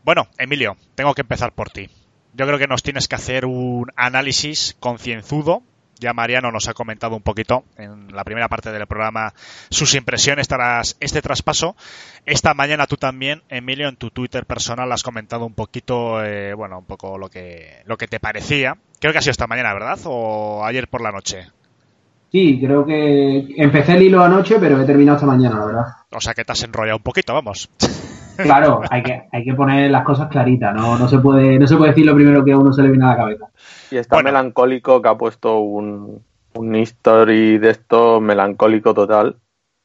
Bueno, Emilio, tengo que empezar por ti. Yo creo que nos tienes que hacer un análisis concienzudo Ya Mariano nos ha comentado un poquito en la primera parte del programa sus impresiones tras este traspaso. Esta mañana tú también, Emilio, en tu Twitter personal has comentado un poquito, eh, bueno, un poco lo que, lo que te parecía. Creo que ha sido esta mañana, ¿verdad? ¿O ayer por la noche? Sí, creo que empecé el hilo anoche, pero he terminado esta mañana, la verdad. O sea que te has enrollado un poquito, vamos. Claro, hay que, hay que poner las cosas claritas, ¿no? No se puede, no se puede decir lo primero que a uno se le viene a la cabeza. Y está Bueno. melancólico que ha puesto un, un history de esto melancólico total.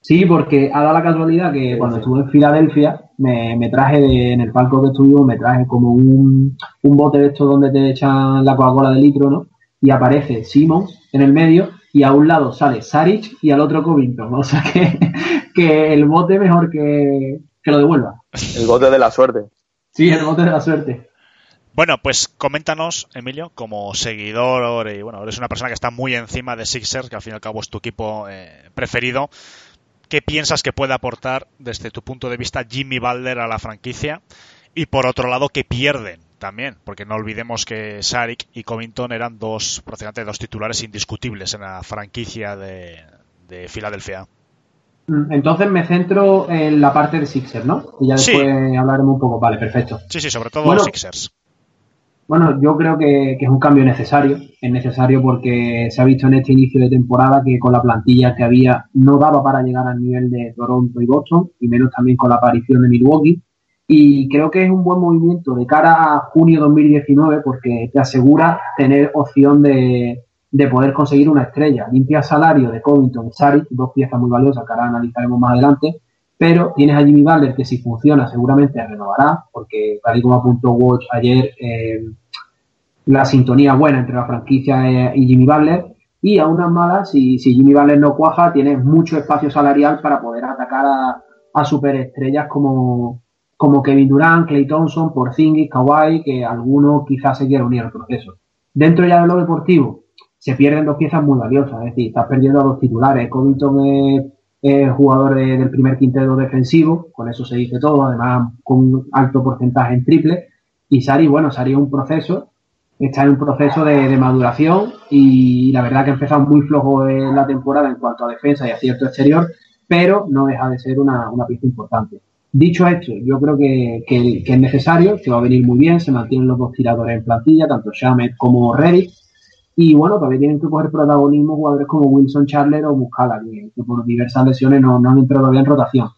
Sí, porque ha dado la casualidad que cuando estuve en Filadelfia me, me traje de- en el palco que estuvimos, me traje como un, un bote de estos donde te echan la Coca-Cola de litro, ¿no? Y aparece Simmons en el medio y a un lado sale Saric y al otro Covington. O sea que, que el bote mejor que, que lo devuelva. El bote de la suerte. Sí, el bote de la suerte. Bueno, pues coméntanos, Emilio, como seguidor, y bueno, eres una persona que está muy encima de Sixers, que al fin y al cabo es tu equipo eh, preferido. ¿Qué piensas que puede aportar desde tu punto de vista Jimmy Butler a la franquicia? Y por otro lado, ¿qué pierden también? Porque no olvidemos que Saric y Covington eran dos, prácticamente dos titulares indiscutibles en la franquicia de, de Filadelfia. Mm, Entonces me centro en la parte de Sixer, ¿no? Y ya Sí. después hablaremos un poco. Vale, perfecto. Sí, sí, sobre todo Bueno. Sixers. Bueno, yo creo que, que es un cambio necesario. Es necesario porque se ha visto en este inicio de temporada que con la plantilla que había no daba para llegar al nivel de Toronto y Boston, y menos también con la aparición de Milwaukee. Y creo que es un buen movimiento de cara a junio 2019 porque te asegura tener opción de, de poder conseguir una estrella. Limpia salario de Covington y Saric, dos piezas muy valiosas que ahora analizaremos más adelante. Pero tienes a Jimmy Butler que si funciona seguramente renovará, porque tal y como apuntó Watch ayer, eh, la sintonía buena entre la franquicia eh, y Jimmy Butler. Y a unas malas, si, si Jimmy Butler no cuaja, tienes mucho espacio salarial para poder atacar a, a superestrellas como, como Kevin Durant, Clay Thompson, Porzingis, Kawhi, que alguno quizás se quiera unir al proceso. Dentro ya de lo deportivo, se pierden dos piezas muy valiosas, es decir, estás perdiendo a dos titulares. Covington es, es jugador de- del primer quinteto defensivo, con eso se dice todo, además con un alto porcentaje en triple. Y Sari, bueno, Sari es un proceso, está en un proceso de, maduración y la verdad que ha muy flojo en la temporada en cuanto a defensa y acierto exterior, pero no deja de ser una, una importante. Dicho esto, yo creo que, que- que es necesario, que va a venir muy bien, se mantienen los dos tiradores en plantilla, tanto Shamet como Reddick, y bueno, todavía tienen que coger protagonismo jugadores como Wilson Charler o Muscala, que, por diversas lesiones no, han entrado todavía en rotación.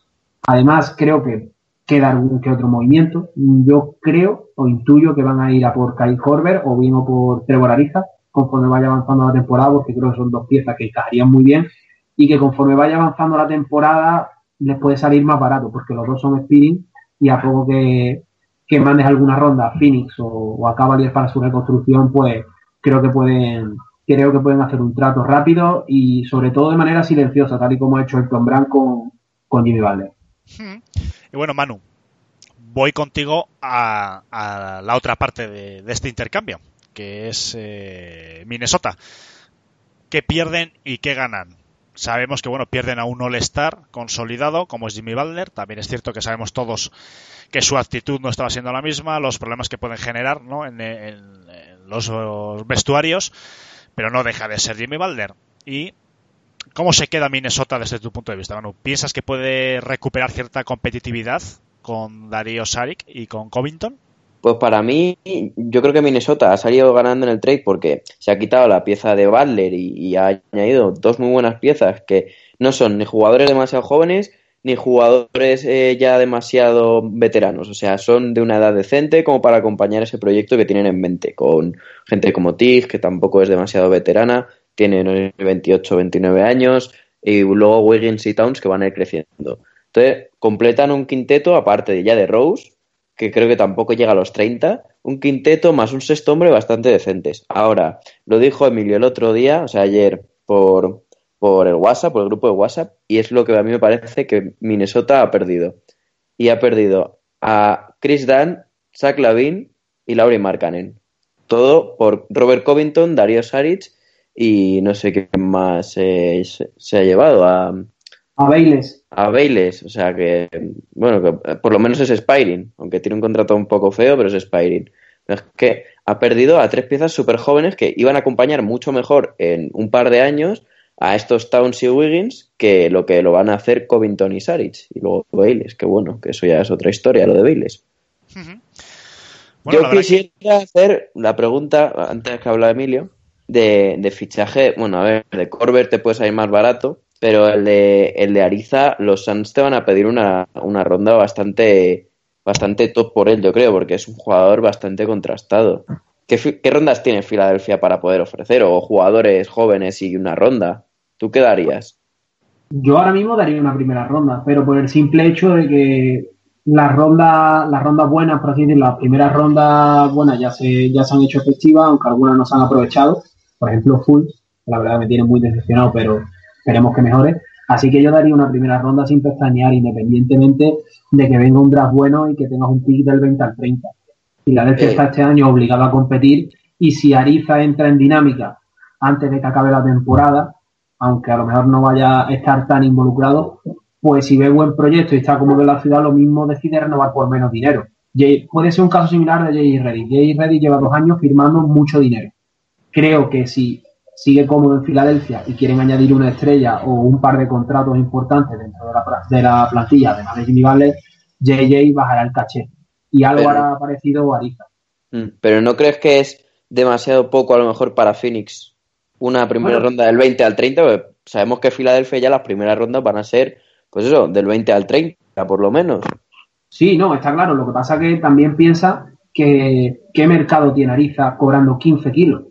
Además, creo que queda algún que otro movimiento. Yo creo o intuyo que van a ir a por Kyle Horber o bien o por Trevor Ariza conforme vaya avanzando la temporada, porque creo que son dos piezas que encajarían muy bien y que conforme vaya avanzando la temporada les puede salir más barato, porque los dos son speeding y a poco que, que mandes alguna ronda a Phoenix o, o a Cavaliers para su reconstrucción, pues creo que pueden creo que pueden hacer un trato rápido y sobre todo de manera silenciosa, tal y como ha hecho el Tom con, con Jimmy Butler. Y bueno, Manu, voy contigo a, la otra parte de, de este intercambio, que es eh, Minnesota. ¿Qué pierden y qué ganan? Sabemos que bueno, pierden a un All-Star consolidado, como es Jimmy Butler. También es cierto que sabemos todos que su actitud no estaba siendo la misma, los problemas que pueden generar ¿no? en, los vestuarios, pero no deja de ser Jimmy Butler. Y ¿Cómo se queda Minnesota desde tu punto de vista, Manu? ¿Piensas que puede recuperar cierta competitividad con Darío Saric y con Covington? Pues para mí, yo creo que Minnesota ha salido ganando en el trade porque se ha quitado la pieza de Butler y, ha añadido dos muy buenas piezas que no son ni jugadores demasiado jóvenes ni jugadores eh, ya demasiado veteranos. O sea, son de una edad decente como para acompañar ese proyecto que tienen en mente, con gente como Tig, que tampoco es demasiado veterana, tiene no sé, 28 29 años, y luego Wiggins y Towns que van a ir creciendo. Entonces, completan un quinteto, aparte de ya de Rose, que creo que tampoco llega a los 30, un quinteto más un sexto hombre bastante decentes. Ahora, lo dijo Emilio el otro día, o sea, ayer por, por el WhatsApp, por el grupo de WhatsApp, y es lo que a mí me parece que Minnesota ha perdido. Y ha perdido a Chris Dunn, Zach Lavin y Laurie Markkanen. Todo por Robert Covington, Darío Saric y no sé qué más se, se ha llevado a, A Bailes. A Bayless, o sea que, bueno, que por lo menos es Spiring, aunque tiene un contrato un poco feo, pero es Spiring. Es que ha perdido a tres piezas súper jóvenes que iban a acompañar mucho mejor en un par de años a estos Towns y Wiggins que lo que lo van a hacer Covington y Saric y luego Bailes, que bueno, que eso ya es otra historia, lo de Bailes. Yo quisiera hacer la pregunta, antes que habla Emilio, de, de, fichaje, bueno, a ver, de Corbett te puede salir más barato, pero el de, el de Ariza, los Suns te van a pedir una, una ronda bastante bastante top por él, yo creo, porque es un jugador bastante contrastado. ¿Qué, rondas tiene Filadelfia para poder ofrecer? ¿O jugadores jóvenes y una ronda? ¿Tú qué darías? Yo ahora mismo daría una primera ronda, pero por el simple hecho de que las rondas, las rondas buenas, por así decirlo, las primeras rondas buenas ya se, ya se han hecho efectivas, aunque algunas no se han aprovechado. Por ejemplo, Full, la verdad me tiene muy decepcionado, pero esperemos que mejore. Así que yo daría una primera ronda sin pestañear, independientemente de que venga un draft bueno y que tengas un pick del 20 al 30. Filadelfia eh. está este año obligado a competir y si Ariza entra en dinámica antes de que acabe la temporada, aunque a lo mejor no vaya a estar tan involucrado, pues si ve buen proyecto y está como de la ciudad, lo mismo decide renovar por menos dinero. puede ser un caso similar de Jay Reddy. Jay Reddy lleva dos años firmando mucho dinero. Creo que si sigue cómodo en Filadelfia y quieren añadir una estrella o un par de contratos importantes dentro de la, de la plantilla, además de Jimmy Butler, JJ bajará el caché. Y algo hará parecido a Ariza. Mm, pero ¿no crees que es demasiado poco a lo mejor para Phoenix una primera ronda del 20 al 30? sabemos que Filadelfia ya las primeras rondas van a ser, pues eso, del 20 al 30 por lo menos. Sí, no, está claro. Lo que pasa que también piensa que qué mercado tiene Ariza cobrando 15 kilos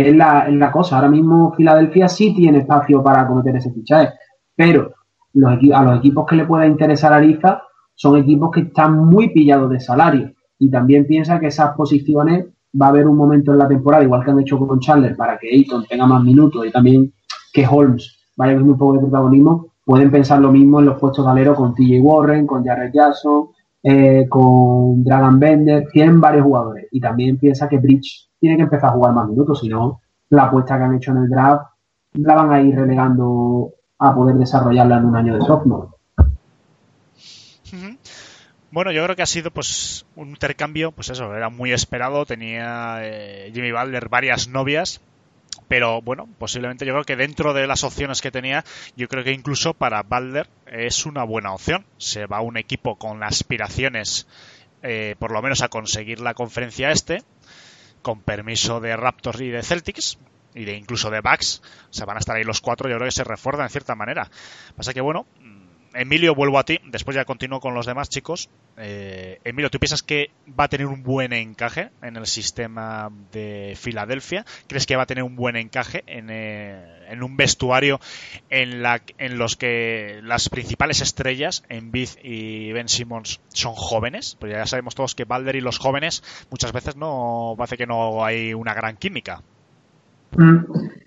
es la, cosa. Ahora mismo Filadelfia sí tiene espacio para cometer ese fichaje, pero los a los equipos que le pueda interesar a Ariza son equipos que están muy pillados de salario y también piensa que esas posiciones va a haber un momento en la temporada, igual que han hecho con Chandler, para que Ayton tenga más minutos y también que Holmes vaya con un poco de protagonismo, pueden pensar lo mismo en los puestos de alero con TJ Warren, con Jared Jackson, eh, con Dragon Bender, tienen varios jugadores y también piensa que Bridge tiene que empezar a jugar más minutos, si no, la apuesta que han hecho en el draft la van a ir relegando a poder desarrollarla en un año de sophomore. Bueno, yo creo que ha sido pues un intercambio, pues eso, era muy esperado, tenía eh, Jimmy Butler varias novias, pero bueno, posiblemente yo creo que dentro de las opciones que tenía, yo creo que incluso para Butler es una buena opción. Se va un equipo con aspiraciones, eh, por lo menos a conseguir la conferencia este, con permiso de Raptors y de Celtics y de incluso de Bucks, o sea, van a estar ahí los cuatro, yo creo que se refuerzan en cierta manera. Pasa que bueno, Emilio, vuelvo a ti, después ya continúo con los demás chicos. Eh, Emilio, ¿tú piensas que va a tener un buen encaje en el sistema de Filadelfia? ¿Crees que va a tener un buen encaje en, eh, en un vestuario en, la, en los que las principales estrellas, Embiid y Ben Simmons, son jóvenes? Pues ya sabemos todos que Balder y los jóvenes muchas veces no parece que no hay una gran química. Mm,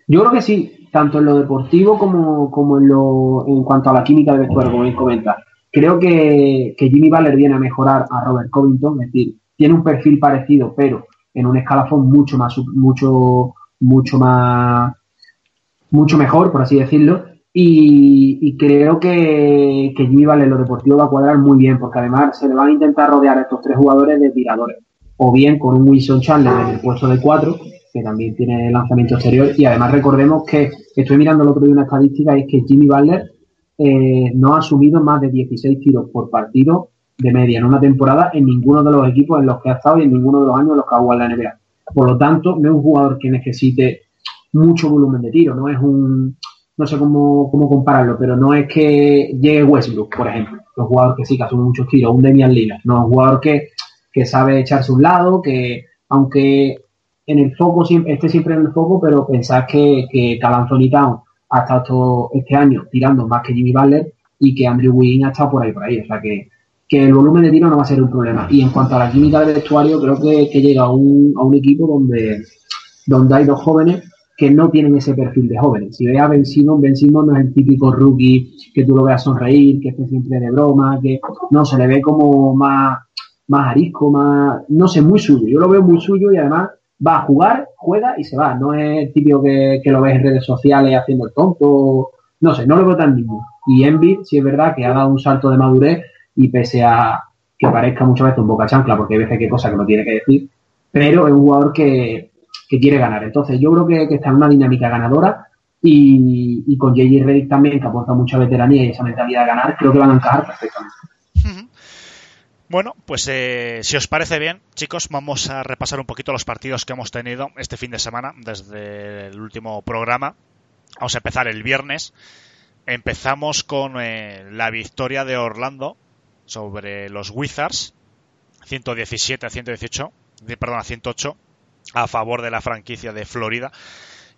yo creo que sí, tanto en lo deportivo como, como en, lo, en cuanto a la química de vestuario, como él comenta. Creo que, Jimmy Butler viene a mejorar a Robert Covington, es decir, tiene un perfil parecido, pero en un escalafón mucho más, mucho, mucho más, mucho mejor, por así decirlo. Y, creo que, que Jimmy Butler lo deportivo va a cuadrar muy bien, porque además se le van a intentar rodear a estos tres jugadores de tiradores, o bien con un Wilson Chandler en el puesto de cuatro, que también tiene lanzamiento exterior. Y además recordemos que estoy mirando el otro día una estadística, es que Jimmy Butler eh, no ha asumido más de 16 tiros por partido de media en una temporada en ninguno de los equipos en los que ha estado y en ninguno de los años en los que ha jugado en la NBA. Por lo tanto, no es un jugador que necesite mucho volumen de tiro, no es un, no sé cómo, cómo compararlo, pero no es que llegue Westbrook, por ejemplo, un jugador que sí que asume muchos tiros, un Demian Lillard, no, es un jugador que, que sabe echarse un lado, que aunque en el foco, esté siempre en el foco, pero pensar que, que Cal Town ha estado este año tirando más que Jimmy Butler y que Andrew Wiggins ha estado por ahí, por ahí. O sea que, que el volumen de tiro no va a ser un problema. Y en cuanto a la química del vestuario, creo que, que llega a un, a un equipo donde, donde hay dos jóvenes que no tienen ese perfil de jóvenes. Si ve a Ben Simon, Ben Simon no es el típico rookie que tú lo veas sonreír, que esté siempre de broma, que no, se le ve como más, más arisco, más, no sé, muy suyo. Yo lo veo muy suyo y además va a jugar, juega y se va. No es típico que, lo ves en redes sociales haciendo el tonto. No sé, no lo veo tan mismo. Y Envid, si es verdad que ha dado un salto de madurez y pese a que parezca muchas veces un boca chancla, porque hay veces que hay cosas que no tiene que decir, pero es un jugador que, quiere ganar. Entonces, yo creo que, está en una dinámica ganadora y, con JJ Redick también, que aporta mucha veteranía y esa mentalidad de ganar, creo que van a encajar perfectamente. Bueno, pues eh, si os parece bien, chicos, vamos a repasar un poquito los partidos que hemos tenido este fin de semana desde el último programa. Vamos a empezar el viernes. Empezamos con eh, la victoria de Orlando sobre los Wizards, 117 a 118, perdón, a 108, a favor de la franquicia de Florida.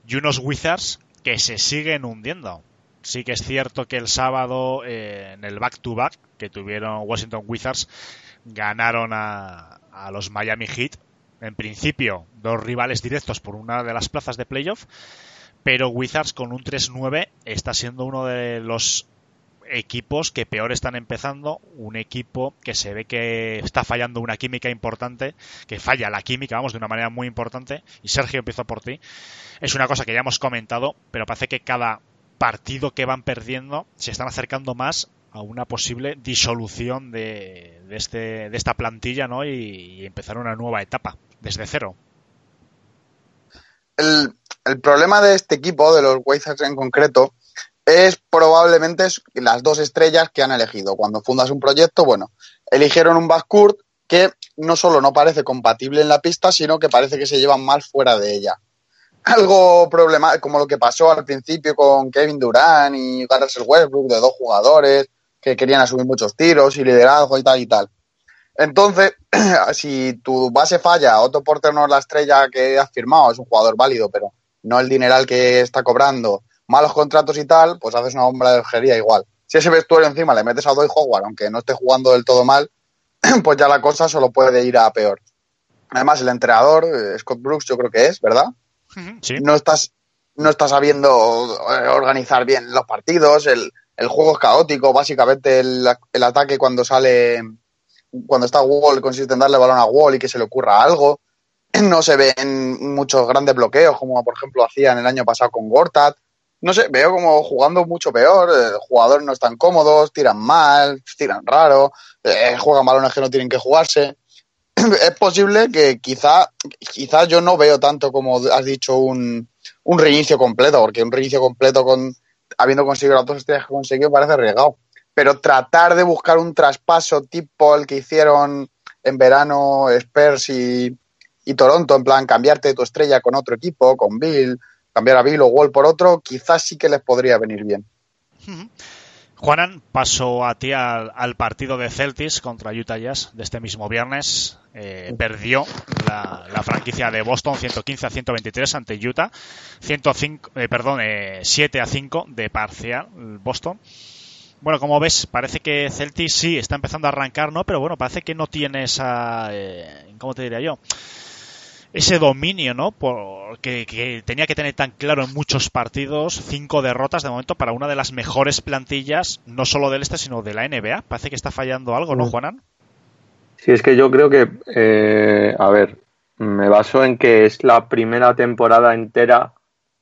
Y unos Wizards que se siguen hundiendo. Sí que es cierto que el sábado eh, en el back-to-back que tuvieron Washington Wizards ganaron a, a los Miami Heat. En principio, dos rivales directos por una de las plazas de playoff, pero Wizards con un 3-9 está siendo uno de los equipos que peor están empezando, un equipo que se ve que está fallando una química importante, que falla la química, vamos, de una manera muy importante. Y Sergio, empiezo por ti. Es una cosa que ya hemos comentado, pero parece que cada partido que van perdiendo se están acercando más a una posible disolución de, este, de esta plantilla ¿no? y, empezar una nueva etapa desde cero. El, problema de este equipo, de los Wizards en concreto, es probablemente las dos estrellas que han elegido. Cuando fundas un proyecto, bueno, eligieron un backcourt que no solo no parece compatible en la pista, sino que parece que se llevan mal fuera de ella algo problemático, como lo que pasó al principio con Kevin Durant y Garrett Westbrook, de dos jugadores que querían asumir muchos tiros y liderazgo y tal y tal. Entonces, si tu base falla, Otto Porter no es la estrella que has firmado, es un jugador válido, pero no el dineral que está cobrando, malos contratos y tal, pues haces una bomba de algería igual. Si ese vestuario encima le metes a Doy Howard, aunque no esté jugando del todo mal, pues ya la cosa solo puede ir a peor. Además, el entrenador, eh, Scott Brooks, yo creo que es, ¿verdad? No estás no está sabiendo eh, organizar bien los partidos, el, el juego es caótico, básicamente el, el, ataque cuando sale, cuando está Wall consiste en darle balón a Wall y que se le ocurra algo. No se ven muchos grandes bloqueos, como por ejemplo hacían el año pasado con Gortat. No sé, veo como jugando mucho peor, eh, jugadores no están cómodos, tiran mal, tiran raro, eh, juegan balones que no tienen que jugarse. es posible que quizá, quizá yo no veo tanto como has dicho un, un reinicio completo, porque un reinicio completo con habiendo conseguido las dos estrellas que consiguió parece arriesgado. Pero tratar de buscar un traspaso tipo el que hicieron en verano Spurs y, y Toronto, en plan cambiarte tu estrella con otro equipo, con Bill, cambiar a Bill o Wall por otro, quizás sí que les podría venir bien. Juanan, paso a ti al, partido de Celtics contra Utah Jazz de este mismo viernes. Eh, perdió la, franquicia de Boston 115 a 123 ante Utah. 105, eh, perdón, 7 eh, a 5 de parcial Boston. Bueno, como ves, parece que Celtics sí está empezando a arrancar, ¿no? Pero bueno, parece que no tiene esa... ¿Cómo te diría yo? ese dominio, ¿no? Porque que tenía que tener tan claro en muchos partidos, cinco derrotas de momento para una de las mejores plantillas, no solo del este, sino de la NBA. Parece que está fallando algo, ¿no. Juanan? Sí, es que yo creo que, eh, a ver, me baso en que es la primera temporada entera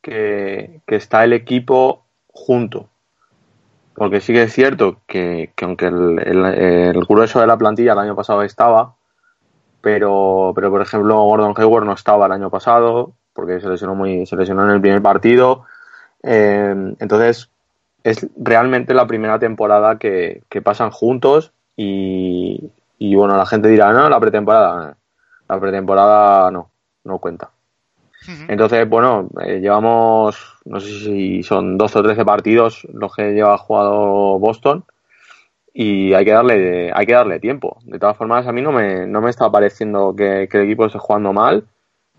que, está el equipo junto. Porque sí que es cierto que, aunque el, el grueso de la plantilla el año pasado estaba, pero, pero por ejemplo Gordon Hayward no estaba el año pasado porque se lesionó muy se lesionó en el primer partido eh, entonces es realmente la primera temporada que, pasan juntos y, y, bueno la gente dirá no la pretemporada la pretemporada no no cuenta entonces bueno eh, llevamos no sé si son 12 o 13 partidos los que lleva jugado Boston y hay que darle hay que darle tiempo. De todas formas, a mí no me, no me está pareciendo que, el equipo esté jugando mal.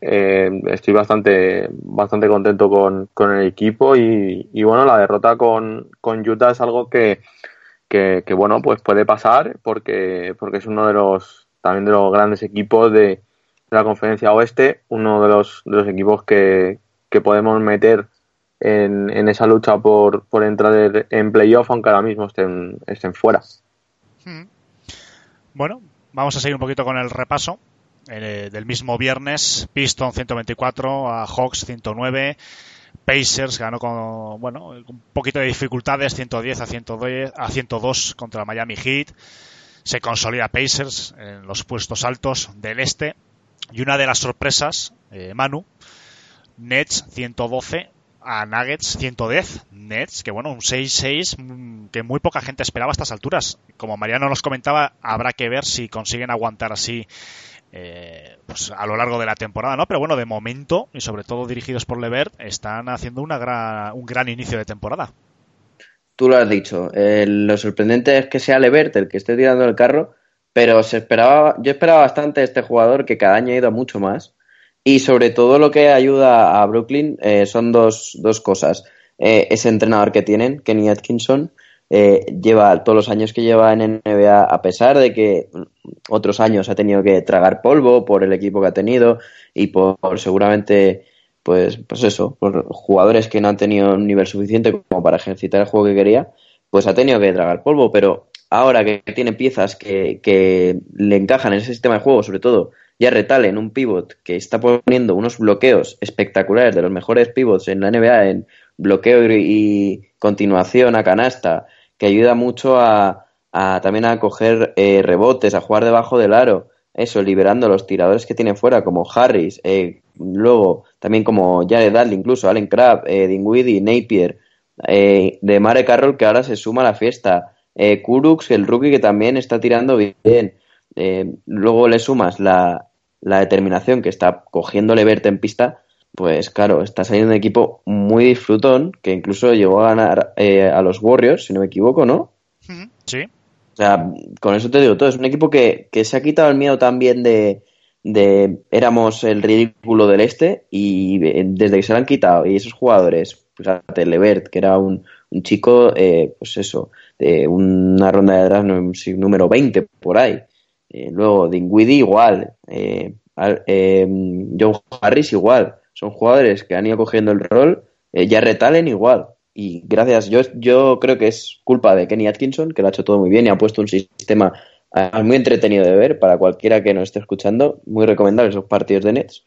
Eh, estoy bastante bastante contento con, con el equipo y, y, bueno, la derrota con, con Utah es algo que, que, bueno, pues puede pasar porque, porque es uno de los también de los grandes equipos de, la conferencia oeste, uno de los, de los equipos que, que podemos meter en, esa lucha por, por entrar en playoff, aunque ahora mismo estén, estén fuera. Hmm. Bueno, vamos a seguir un poquito con el repaso. Eh, del mismo viernes, Piston 124 a Hawks 109. Pacers ganó con bueno un poquito de dificultades 110 a 102, a 102 contra Miami Heat. Se consolida Pacers en los puestos altos del este. Y una de las sorpresas, eh, Manu, Nets 112 a Nuggets 110. Nets, que bueno, un 6-6 mm, que muy poca gente esperaba a estas alturas. Como Mariano nos comentaba, habrá que ver si consiguen aguantar así eh, pues a lo largo de la temporada, ¿no? Pero bueno, de momento, y sobre todo dirigidos por Levert, están haciendo gran, un gran inicio de temporada. Tú lo has dicho. Lo sorprendente es que sea Levert el que esté tirando el carro, pero se esperaba, yo esperaba bastante este jugador que cada año ha ido mucho más. Y sobre todo lo que ayuda a Brooklyn eh, son dos, dos cosas. Eh, ese entrenador que tienen, Kenny Atkinson, eh, lleva todos los años que lleva en NBA, a pesar de que otros años ha tenido que tragar polvo por el equipo que ha tenido y por, seguramente, pues, pues eso, por jugadores que no han tenido un nivel suficiente como para ejercitar el juego que quería, pues ha tenido que tragar polvo. Pero ahora que tiene piezas que, que le encajan en ese sistema de juego, sobre todo ya retale en un pivot que está poniendo unos bloqueos espectaculares de los mejores pivots en la NBA en bloqueo y, continuación a canasta, que ayuda mucho a, también a coger eh, rebotes, a jugar debajo del aro, eso, liberando los tiradores que tiene fuera, como Harris, eh, luego también como Jared Dudley, incluso Allen Crabbe, eh, Napier, eh, de Mare Carroll, que ahora se suma a la fiesta, eh, Kurux, el rookie que también está tirando bien, luego le sumas la, la determinación que está cogiéndole verte en pista, pues claro, está saliendo un equipo muy disfrutón, que incluso llegó a ganar eh, a los Warriors, si no me equivoco, ¿no? Sí. O sea, con eso te digo todo, es un equipo que, se ha quitado el miedo también de, de éramos el ridículo del este y desde que se lo han quitado y esos jugadores, fíjate, Levert, que era un, un chico, eh, pues eso, de una ronda de draft número 20 por ahí, eh, luego Dinwiddie igual, eh, eh, Joe Harris igual. Son jugadores que han ido cogiendo el rol. Eh, ya retalen igual. Y gracias, yo, yo creo que es culpa de Kenny Atkinson, que lo ha hecho todo muy bien y ha puesto un sistema muy entretenido de ver para cualquiera que nos esté escuchando. Muy recomendable esos partidos de Nets.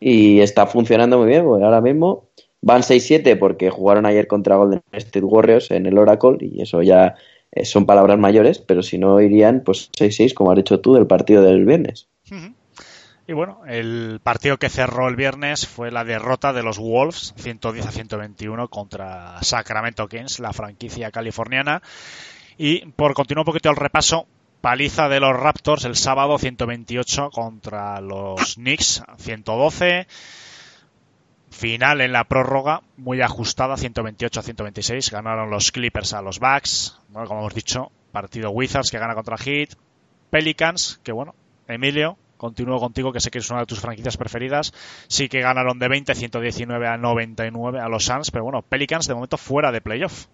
Y está funcionando muy bien, porque ahora mismo van 6-7 porque jugaron ayer contra Golden State Warriors en el Oracle y eso ya eh, son palabras mayores, pero si no irían pues 6-6 como has dicho tú del partido del viernes. Y bueno, el partido que cerró el viernes fue la derrota de los Wolves 110 a 121 contra Sacramento Kings, la franquicia californiana. Y por continuar un poquito el repaso, paliza de los Raptors el sábado 128 contra los Knicks 112 Final en la prórroga, muy ajustada, 128 a 126. Ganaron los Clippers a los Bucks. Bueno, como hemos dicho, partido Wizards que gana contra Heat. Pelicans, que bueno, Emilio, continúo contigo, que sé que es una de tus franquicias preferidas. Sí que ganaron de 20, 119 a 99 a los Suns, pero bueno, Pelicans de momento fuera de playoff.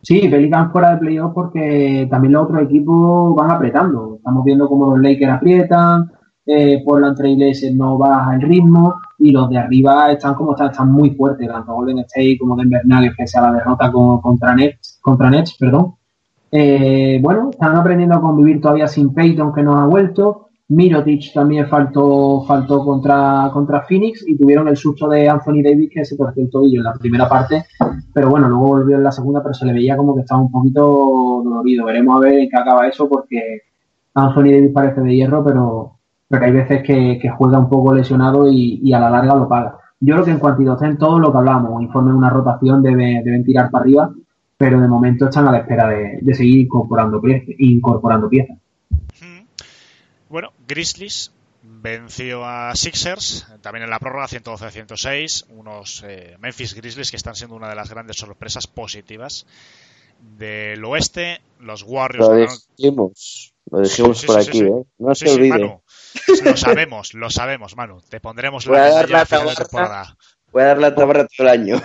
Sí, Pelicans fuera de playoff porque también los otros equipos van apretando. Estamos viendo cómo los Lakers aprietan, eh, Portland Trailblazers no baja el ritmo y los de arriba están como están, están muy fuertes, tanto Golden State como Denver Nuggets, que sea la derrota contra Nets, contra Nets, perdón. Eh, bueno, están aprendiendo a convivir todavía sin Peyton, que no ha vuelto. Mirotic también faltó, faltó contra, contra Phoenix y tuvieron el susto de Anthony Davis que se torció el tobillo en la primera parte, pero bueno, luego volvió en la segunda, pero se le veía como que estaba un poquito dolorido. Veremos a ver en qué acaba eso porque Anthony Davis parece de hierro, pero, pero hay veces que, juega un poco lesionado y, a la larga lo paga. Yo creo que en cuanto en todo lo que hablamos, informe de una rotación deben tirar para arriba, pero de momento están a la espera de, seguir incorporando, incorporando piezas. Bueno, Grizzlies venció a Sixers, también en la prórroga 112-106, unos eh, Memphis Grizzlies que están siendo una de las grandes sorpresas positivas del oeste. Los Warriors. Lo dijimos, lo dijimos por aquí, ¿eh? No se olvide. Lo sabemos, lo sabemos, Manu. Te pondremos la, dar la temporada. Voy a dar la tabarra todo el año.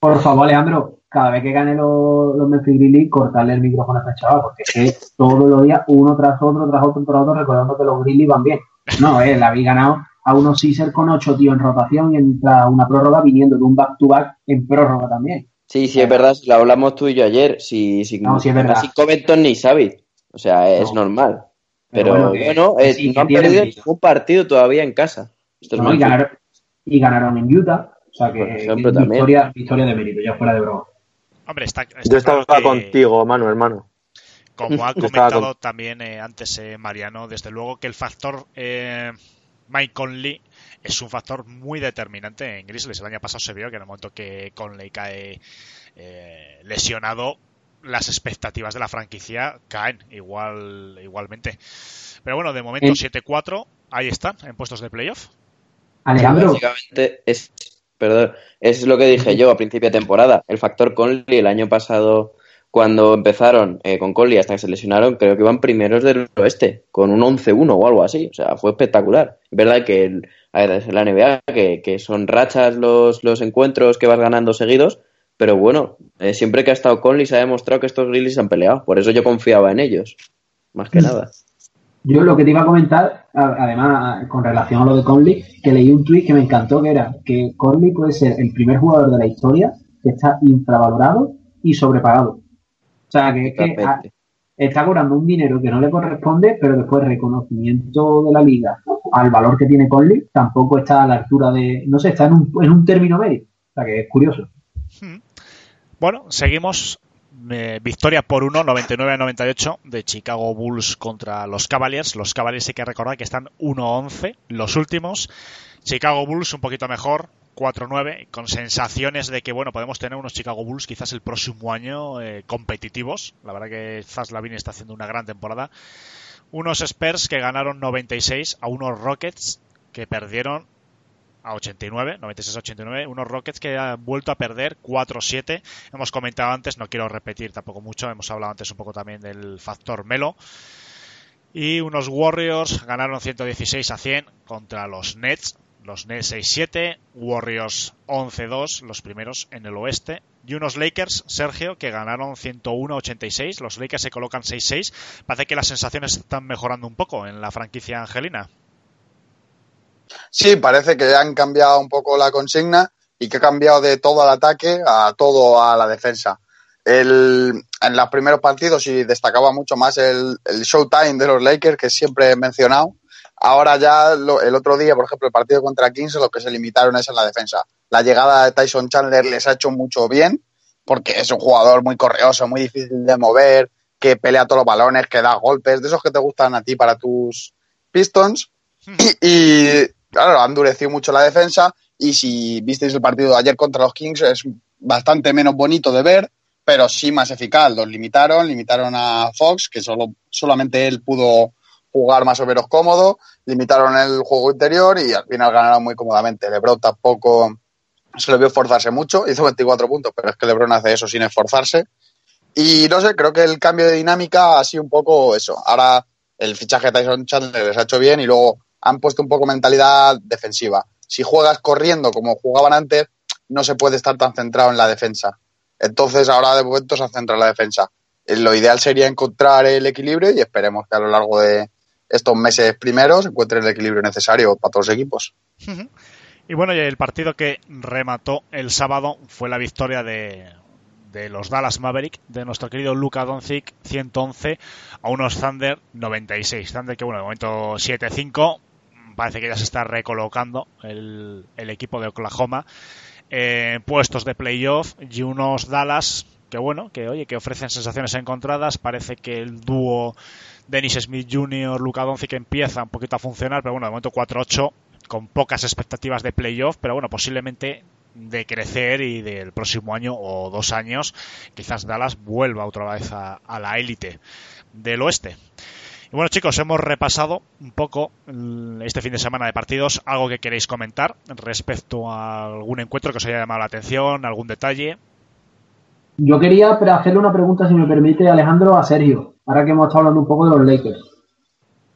Por favor, Leandro, cada vez que gane los, los Memphis Grizzlies, cortarle el micrófono a ese chaval, porque es que todos los días, uno tras otro, tras otro, tras otro, recordando que los Grizzlies van bien. No, eh, la habéis ganado a unos Caesar con ocho tíos en rotación y entra una prórroga viniendo de un back-to-back en prórroga también. Sí, sí, es verdad, lo hablamos tú y yo ayer. Si, si, no, sí es verdad. Si Covington ni Xavi. O sea, es normal. Pero, bueno, no han perdido un partido todavía en casa. Esto es y, ganaron, y, ganaron, en Utah. O sea que victoria, victoria, de mérito, ya fuera de broma. Hombre, está, Yo estaba contigo, Manu, hermano. Como ha comentado también eh, antes eh, Mariano, desde luego que el factor eh, Mike Conley es un factor muy determinante en Grizzlies. El año pasado se vio que en el momento que Conley cae eh, lesionado, las expectativas de la franquicia caen igual igualmente. Pero bueno, de momento 7-4, ahí están, en puestos de playoff. Alejandro. Básicamente es, perdón, es lo que dije yo a principio de temporada. El factor Conley el año pasado, cuando empezaron eh, con Conley hasta que se lesionaron, creo que iban primeros del oeste, con un 11-1 o algo así. O sea, fue espectacular. Es verdad que el, es la NBA, que, que, son rachas los, los encuentros que vas ganando seguidos, pero bueno, eh, siempre que ha estado Conley se ha demostrado que estos Grizzlies han peleado. Por eso yo confiaba en ellos, más que nada. Yo lo que te iba a comentar, además, con relación a lo de Conley, que leí un tweet que me encantó, que era que Conley puede ser el primer jugador de la historia que está infravalorado y sobrepagado. O sea, que es que está cobrando un dinero que no le corresponde, pero después reconocimiento de la liga al valor que tiene Conley tampoco está a la altura de, no sé, está en un, en un término medio. O sea, que es curioso. Hmm. Bueno, seguimos. Eh, victoria por 1, 99 a 98 de Chicago Bulls contra los Cavaliers. Los Cavaliers hay que recordar que están 1-11, los últimos. Chicago Bulls un poquito mejor, 4-9, con sensaciones de que bueno podemos tener unos Chicago Bulls quizás el próximo año eh, competitivos. La verdad que Zaz Lavine está haciendo una gran temporada. Unos Spurs que ganaron 96 a unos Rockets que perdieron a 89, 96 a 89, unos Rockets que han vuelto a perder 4-7. Hemos comentado antes, no quiero repetir tampoco mucho, hemos hablado antes un poco también del factor Melo. Y unos Warriors ganaron 116 a 100 contra los Nets, los Nets 6-7, Warriors 11-2, los primeros en el oeste. Y unos Lakers, Sergio, que ganaron 101-86. Los Lakers se colocan 6-6. Parece que las sensaciones están mejorando un poco en la franquicia angelina. Sí, parece que han cambiado un poco la consigna y que ha cambiado de todo al ataque a todo a la defensa. El, en los primeros partidos y destacaba mucho más el, el showtime de los Lakers, que siempre he mencionado. Ahora ya el otro día, por ejemplo, el partido contra Kings, lo que se limitaron es en la defensa. La llegada de Tyson Chandler les ha hecho mucho bien, porque es un jugador muy correoso, muy difícil de mover, que pelea todos los balones, que da golpes, de esos que te gustan a ti para tus Pistons. Hmm. y, claro, ha endurecido mucho la defensa y si visteis el partido de ayer contra los Kings es bastante menos bonito de ver, pero sí más eficaz. Los limitaron, limitaron a Fox, que solo, solamente él pudo jugar más o menos cómodo, limitaron el juego interior y al final ganaron muy cómodamente. Lebron tampoco se le vio esforzarse mucho, hizo 24 puntos, pero es que Lebron hace eso sin esforzarse. Y no sé, creo que el cambio de dinámica ha sido un poco eso. Ahora el fichaje de Tyson Chandler les ha hecho bien y luego han puesto un poco mentalidad defensiva. Si juegas corriendo como jugaban antes, no se puede estar tan centrado en la defensa. Entonces ahora de momento se ha centrado en la defensa. Eh, lo ideal sería encontrar el equilibrio y esperemos que a lo largo de estos meses primeros encuentren el equilibrio necesario para todos los equipos. Y bueno, el partido que remató el sábado fue la victoria de, de los Dallas Maverick de nuestro querido Luka Doncic 111 a unos Thunder 96. Thunder que bueno, de momento 7-5, parece que ya se está recolocando el, equipo de Oklahoma en puestos de playoff y unos Dallas que bueno, que oye, que ofrecen sensaciones encontradas. Parece que el dúo Dennis Smith Jr., Luca Doncic empieza un poquito a funcionar, pero bueno, de momento 4-8 con pocas expectativas de playoff, pero bueno, posiblemente de crecer y del próximo año o dos años quizás Dallas vuelva otra vez a la élite del oeste. Bueno, chicos, hemos repasado un poco este fin de semana de partidos. ¿Algo que queréis comentar respecto a algún encuentro que os haya llamado la atención, algún detalle? Yo quería hacerle una pregunta, si me permite, Alejandro, a Sergio, ahora que hemos estado hablando un poco de los Lakers.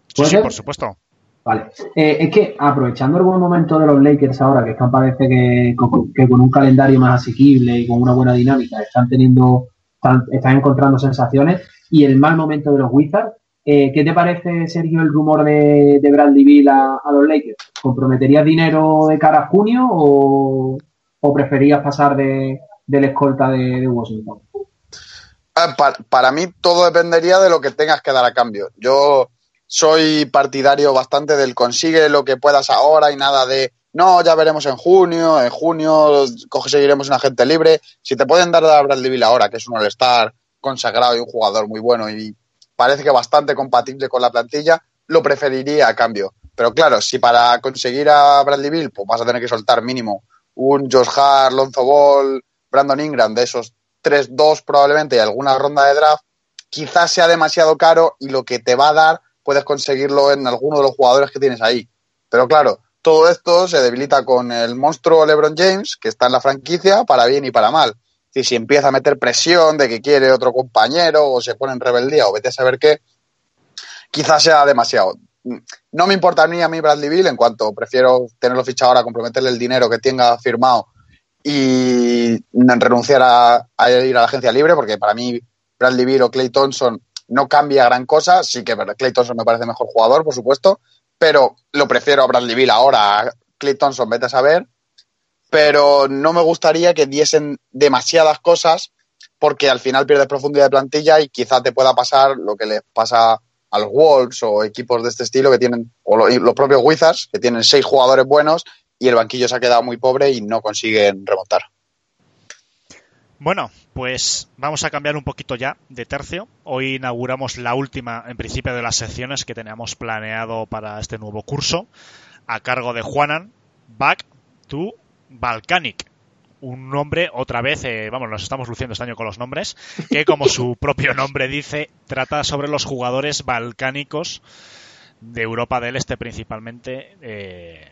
Sí, por supuesto. Vale. Eh, es que aprovechando el buen momento de los Lakers ahora, que están parece que con, que con un calendario más asequible y con una buena dinámica, están teniendo, están, están encontrando sensaciones, y el mal momento de los Wizards, eh, ¿Qué te parece, Sergio, el rumor de, Bradley Bill a, los Lakers? ¿Comprometerías dinero de cara a junio o, preferías pasar de, la escolta de, Washington? Para, mí todo dependería de lo que tengas que dar a cambio. Yo soy partidario bastante del consigue lo que puedas ahora y nada de no, ya veremos en junio, en junio seguiremos un agente libre. Si te pueden dar a Bradley Bill ahora, que es un all-star consagrado y un jugador muy bueno y parece que bastante compatible con la plantilla, lo preferiría a cambio. Pero claro, si para conseguir a Bradley Bill, pues vas a tener que soltar mínimo un Josh Hart, Lonzo Ball, Brandon Ingram, de esos 3-2 probablemente y alguna ronda de draft, quizás sea demasiado caro y lo que te va a dar puedes conseguirlo en alguno de los jugadores que tienes ahí. Pero claro, todo esto se debilita con el monstruo LeBron James, que está en la franquicia, para bien y para mal. Y si empieza a meter presión de que quiere otro compañero o se pone en rebeldía o vete a saber qué, quizás sea demasiado. No me importa ni a mí Bradley Bill en cuanto prefiero tenerlo fichado ahora, comprometerle el dinero que tenga firmado y renunciar a, a, ir a la agencia libre, porque para mí Bradley Beal o Clay Thompson no cambia gran cosa. Sí que Clay Thompson me parece mejor jugador, por supuesto, pero lo prefiero a Bradley Beal ahora. Clay Thompson, vete a saber. Pero no me gustaría que diesen demasiadas cosas porque al final pierdes profundidad de plantilla y quizá te pueda pasar lo que les pasa a los Wolves o equipos de este estilo que tienen, o los propios Wizards, que tienen seis jugadores buenos y el banquillo se ha quedado muy pobre y no consiguen remontar. Bueno, pues vamos a cambiar un poquito ya de tercio. Hoy inauguramos la última, en principio, de las secciones que teníamos planeado para este nuevo curso, a cargo de Juanan, Back to Balkanic. Un nombre, otra vez, eh, vamos, nos estamos luciendo este año con los nombres, que como su propio nombre dice, trata sobre los jugadores balcánicos de Europa del Este principalmente. Eh,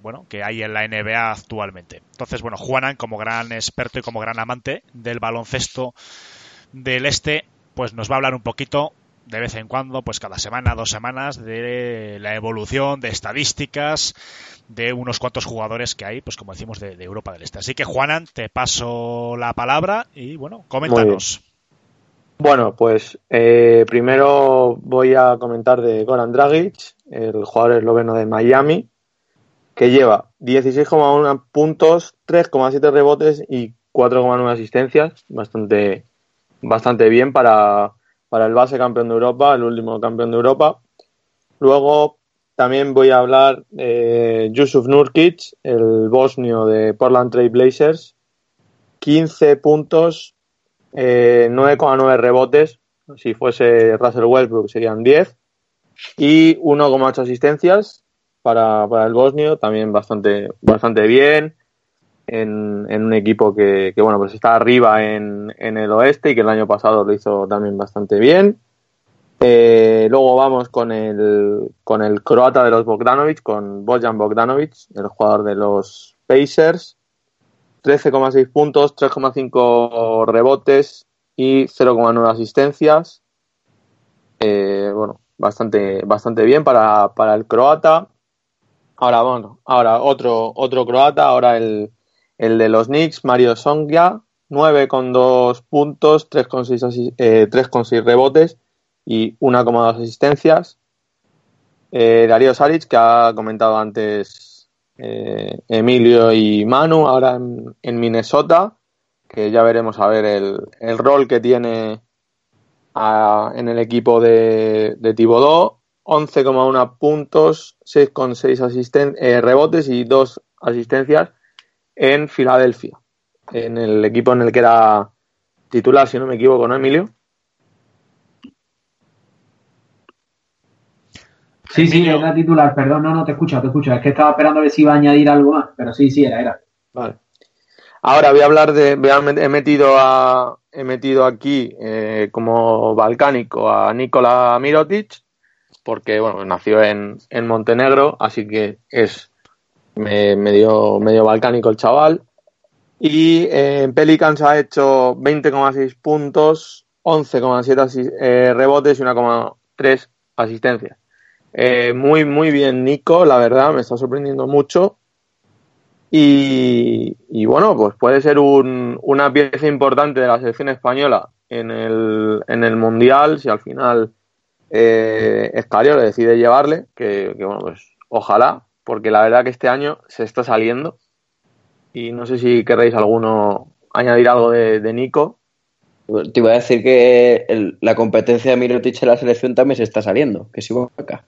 bueno, que hay en la NBA actualmente. Entonces, bueno, Juanan, como gran experto y como gran amante del baloncesto del este, pues nos va a hablar un poquito de vez en cuando, pues cada semana, dos semanas, de la evolución, de estadísticas, de unos cuantos jugadores que hay, pues como decimos, de, Europa del Este. Así que, Juanan, te paso la palabra y, bueno, coméntanos. Bueno, pues eh, primero voy a comentar de Goran Dragic, el jugador esloveno de Miami, que lleva 16,1 puntos, 3,7 rebotes y 4,9 asistencias. Bastante, bastante bien para, para el base campeón de Europa, el último campeón de Europa. Luego también voy a hablar de Yusuf Nurkic, el bosnio de Portland Trail Blazers. 15 puntos, 9,9 eh, rebotes. Si fuese Russell Westbrook serían 10. Y 1,8 asistencias para, el bosnio, también bastante, bastante bien. En, en un equipo que, que, bueno, pues está arriba en, en, el oeste y que el año pasado lo hizo también bastante bien. Eh, luego vamos con el, con el croata de los Bogdanovic, con Bojan Bogdanovic, el jugador de los Pacers. 13,6 puntos, 3,5 rebotes y 0,9 asistencias. Eh, bueno, bastante, bastante bien para, para el croata. Ahora, bueno, ahora otro, otro croata, ahora el, el de los Knicks, Mario Songia, 9,2 puntos, 3,6 eh, 3,6 rebotes y 1,2 asistencias. Eh, Darío Saric, que ha comentado antes eh, Emilio y Manu, ahora en, Minnesota, que ya veremos a ver el, el rol que tiene a, en el equipo de, de Tibodó. 11,1 puntos, 6,6 eh, rebotes y 2 asistencias en Filadelfia, en el equipo en el que era titular, si no me equivoco, ¿no, Emilio? Sí, sí, era titular, perdón, no, no te escucho, te escucho. Es que estaba esperando a ver si iba a añadir algo más, pero sí, sí, era, era. Vale. Ahora voy a hablar de, he metido a, he metido aquí eh, como balcánico a Nikola Mirotic, porque bueno, nació en, en Montenegro, así que es medio, medio balcánico el chaval. Y eh, en Pelicans ha hecho 20,6 puntos, 11,7 eh, rebotes y 1,3 asistencias. Eh, muy, muy bien Nico, la verdad, me está sorprendiendo mucho. Y, y bueno, pues puede ser un, una pieza importante de la selección española en el, en el Mundial, si al final eh, Escario le decide llevarle, que, bueno, pues ojalá, porque la verdad que este año se está saliendo. Y no sé si querréis alguno añadir algo de, Nico. Te iba a decir que la competencia de Mirotic en la selección también se está saliendo, que sigo acá.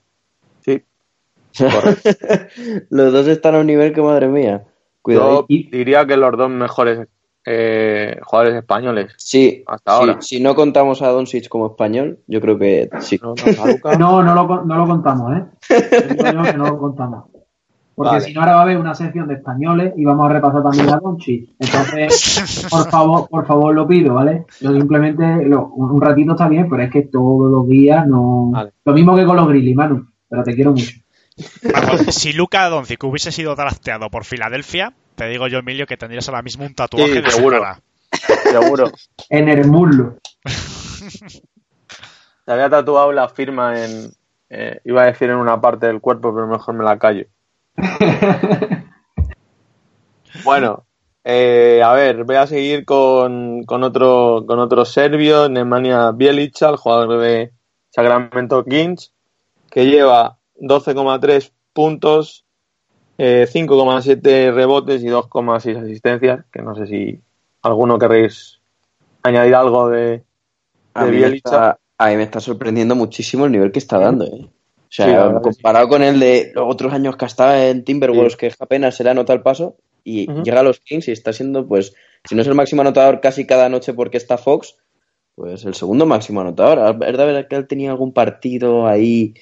Los dos están a un nivel que madre mía. Cuidado. Yo diría que los dos mejores eh, jugadores españoles. Sí, hasta ahora. Si no contamos a Doncic como español, yo creo que sí. No, no, lo, no lo contamos, ¿eh? Digo yo que no lo contamos. Porque Vale. si no, ahora va a haber una sección de españoles y vamos a repasar también a Donchi. Entonces, por favor, por favor, lo pido, ¿vale? Yo simplemente, lo- un ratito está bien, pero es que todos los días no. Vale. Lo mismo que con los Grizzlies, Manu, pero te quiero mucho. Si Luca Doncic hubiese sido drafteado por Filadelfia, te digo yo, Emilio, que tendrías ahora mismo un tatuaje Sí, de seguro. Seguro. En el muslo. Se había tatuado la firma en. eh, iba a decir en una parte del cuerpo, pero mejor me la callo. Bueno, eh, a ver, voy a seguir con, con otro con otro serbio, Nemanja Bielica, el jugador de Sacramento Kings, que lleva 12,3 puntos, eh, 5,7 rebotes y 2,6 asistencias, que no sé si alguno querréis añadir algo de, A de mí, está, a mí me está sorprendiendo muchísimo el nivel que está dando. ¿eh? O sea, Sí, sí. comparado con el de los otros años que estaba en Timberwolves, que apenas se le anota el paso, y llega a los Kings y está siendo, pues, si no es el máximo anotador casi cada noche porque está Fox, pues el segundo máximo anotador. Es verdad que él tenía algún partido ahí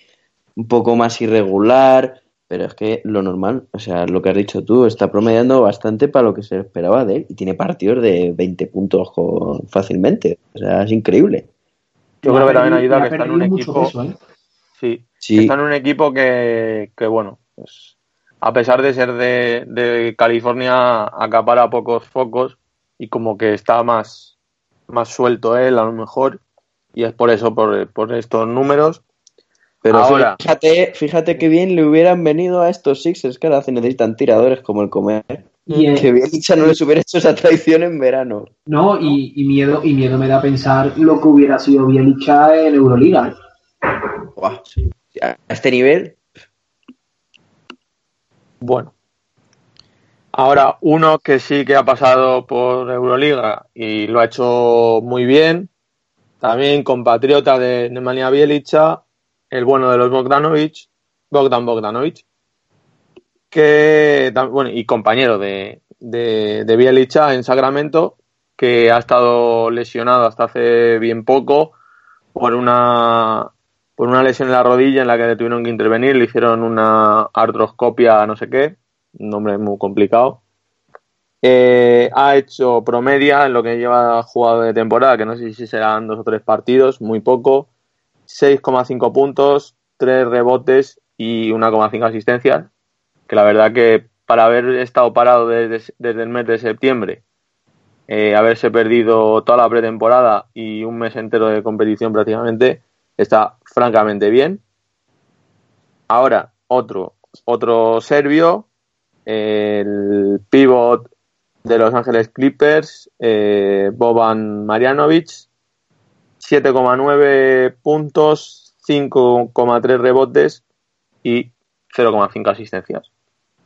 un poco más irregular, pero es que lo normal, o sea, lo que has dicho tú, está promediando bastante para lo que se esperaba de él y tiene partidos de 20 puntos con- fácilmente. O sea, es increíble. Yo creo que también ayuda que está en un equipo. peso, ¿eh? Sí, Sí. está en un equipo que, que, bueno, pues, a pesar de ser de, de California, acapara pocos focos y como que está más, más suelto él, a lo mejor, y es por eso, por, por estos números. Pero Ahora. fíjate, fíjate que bien le hubieran venido a estos Sixers que ahora se necesitan tiradores como el comer. Y, eh, Que bien no les hubiera hecho esa traición en verano. No, y, y miedo, y miedo me da pensar lo que hubiera sido Bielicha en Euroliga. Sí. A este nivel, Bueno. Ahora, uno que sí que ha pasado por Euroliga y lo ha hecho muy bien, también compatriota de Nemanja Bielica, el bueno de los Bogdanovich, Bogdan Bogdanovich, que, bueno, y compañero de, de, de Bielica en Sacramento, que ha estado lesionado hasta hace bien poco por una, por una lesión en la rodilla en la que le tuvieron que intervenir, le hicieron una artroscopia no sé qué, un nombre muy complicado. Eh, ha hecho promedia en lo que lleva jugado de temporada, que no sé si serán dos o tres partidos, muy poco, 6,5 puntos, 3 rebotes y 1,5 asistencias, que la verdad que para haber estado parado desde, el mes de septiembre, eh, haberse perdido toda la pretemporada y un mes entero de competición prácticamente, está francamente bien. Ahora, otro, otro serbio, el pivot de Los Ángeles Clippers, eh, Boban Marjanovic, 7,9 puntos, 5,3 rebotes y 0,5 asistencias.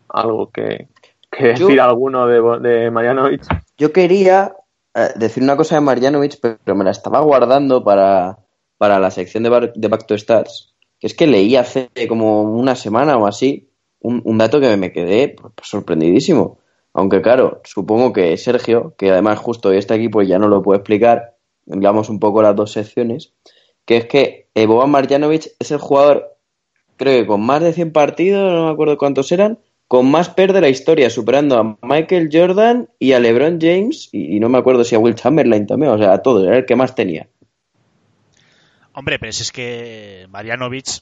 Algo que, que Yo- decir alguno de, de Marjanovic. yo quería eh, decir una cosa de Marjanovic, pero me la estaba guardando para, para la sección de, Bar- de Back to Stats. Que es que leí hace como una semana o así un, un dato que me quedé pues, sorprendidísimo. Aunque claro, supongo que Sergio, que además justo hoy está aquí, pues ya no lo puede explicar, hablamos un poco las dos secciones, que es que eh, Boban Marjanovic es el jugador, creo que con más de 100 partidos, no me acuerdo cuántos eran, con más PER de la historia, superando a Michael Jordan y a LeBron James, y, no me acuerdo si a Will Chamberlain también, o sea, a todos, era el que más tenía. Hombre, pero es que Marjanovic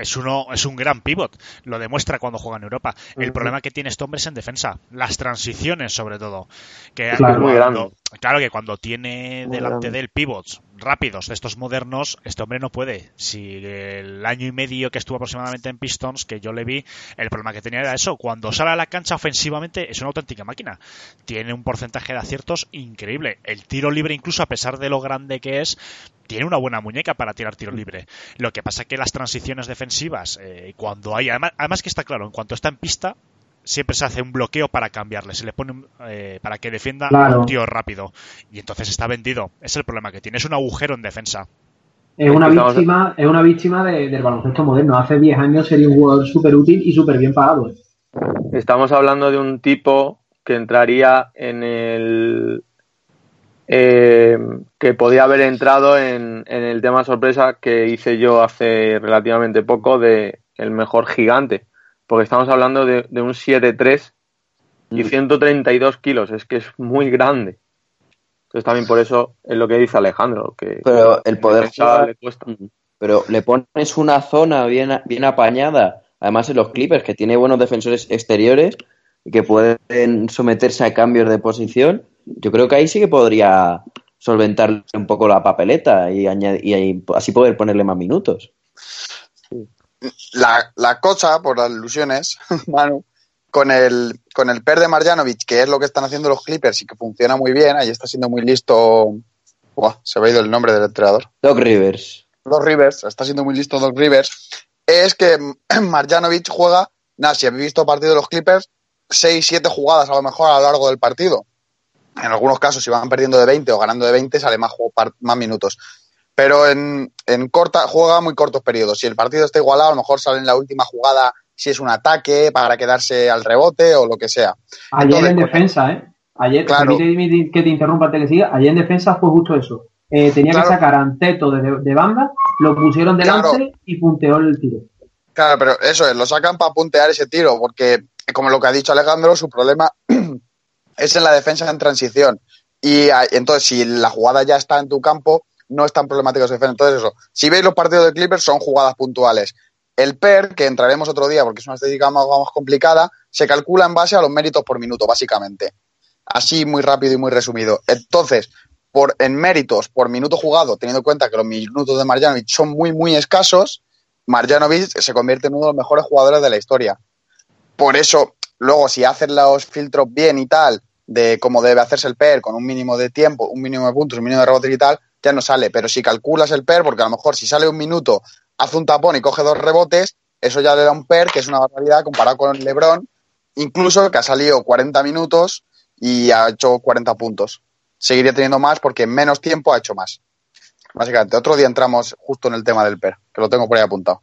es uno es un gran pivot, lo demuestra cuando juega en Europa. El problema que tiene este hombre es en defensa, las transiciones sobre todo, que Claro. Muy cuando- grande. claro que cuando tiene Muy delante grande. de él pivots rápidos de estos modernos, este hombre no puede. Si el año y medio que estuvo aproximadamente en Pistons, que yo le vi, el problema que tenía era eso, cuando sale a la cancha ofensivamente es una auténtica máquina. Tiene un porcentaje de aciertos increíble. El tiro libre incluso a pesar de lo grande que es, tiene una buena muñeca para tirar tiro libre. Lo que pasa que las transiciones defensivas, eh, cuando hay, además, además que está claro, en cuanto está en pista, siempre se hace un bloqueo para cambiarle, se le pone un- eh, para que defienda Claro. a un tío rápido. Y entonces está vendido. Es el problema que tiene, es un agujero en defensa. Es una víctima, es una víctima de- del baloncesto moderno. Hace 10 años sería un jugador súper útil y súper bien pagado. ¿eh? Estamos hablando de un tipo que entraría en el. eh, que podía haber entrado en, en el tema sorpresa que hice yo hace relativamente poco de el mejor gigante, porque estamos hablando de, de un 7-3 y 132 kilos, es que es muy grande. Entonces también por eso es lo que dice Alejandro, que Pero el poder jugar- le cuesta. Pero le pones una zona bien, bien apañada, además en los Clippers, que tiene buenos defensores exteriores y que pueden someterse a cambios de posición, yo creo que ahí sí que podría solventarle un poco la papeleta y, añad- y ahí- así poder ponerle más minutos. La, la cosa, por las ilusiones, Manu, con el, con el PER de Marjanovic, que es lo que están haciendo los Clippers y que funciona muy bien, ahí está siendo muy listo. Se me ha ido el nombre del entrenador. Doc Rivers. Doc Rivers, está siendo muy listo Doc Rivers, es que Marjanovic juega, nada, si habéis visto partido de los Clippers, 6, 7 jugadas a lo mejor a lo largo del partido. En algunos casos, si van perdiendo de 20 o ganando de 20, sale más, juego- más minutos. Pero en, en corta, juega muy cortos periodos. Si el partido está igualado, a lo mejor sale en la última jugada si es un ataque para quedarse al rebote o lo que sea. Ayer Entonces, en con- defensa, ¿eh? Ayer, Claro. permíteme que te interrumpa que siga, ayer en defensa fue justo eso. Eh, tenía Claro. que sacar a Anteto de, de banda, lo pusieron delante Claro. y punteó el tiro. Claro, pero eso es, lo sacan para puntear ese tiro, porque, como lo que ha dicho Alejandro, su problema es en la defensa en transición. Y ah, entonces, si la jugada ya está en tu campo, no es tan problemático ese defensa. Entonces, eso, si veis los partidos de Clippers, son jugadas puntuales. El PER, que entraremos otro día porque es una estética más, complicada, se calcula en base a los méritos por minuto, básicamente. Así, muy rápido y muy resumido. Entonces, por, en méritos por minuto jugado, teniendo en cuenta que los minutos de Marjanovic son muy, muy escasos, Marjanovic se convierte en uno de los mejores jugadores de la historia. Por eso, luego, si hacen los filtros bien y tal, de cómo debe hacerse el PER, con un mínimo de tiempo, un mínimo de puntos, un mínimo de rebotes y tal, ya no sale. Pero si calculas el PER, porque a lo mejor si sale un minuto, hace un tapón y coge dos rebotes, eso ya le da un PER, que es una barbaridad comparado con LeBron, incluso que ha salido 40 minutos y ha hecho 40 puntos. Seguiría teniendo más porque en menos tiempo ha hecho más. Básicamente, otro día entramos justo en el tema del PER, que lo tengo por ahí apuntado.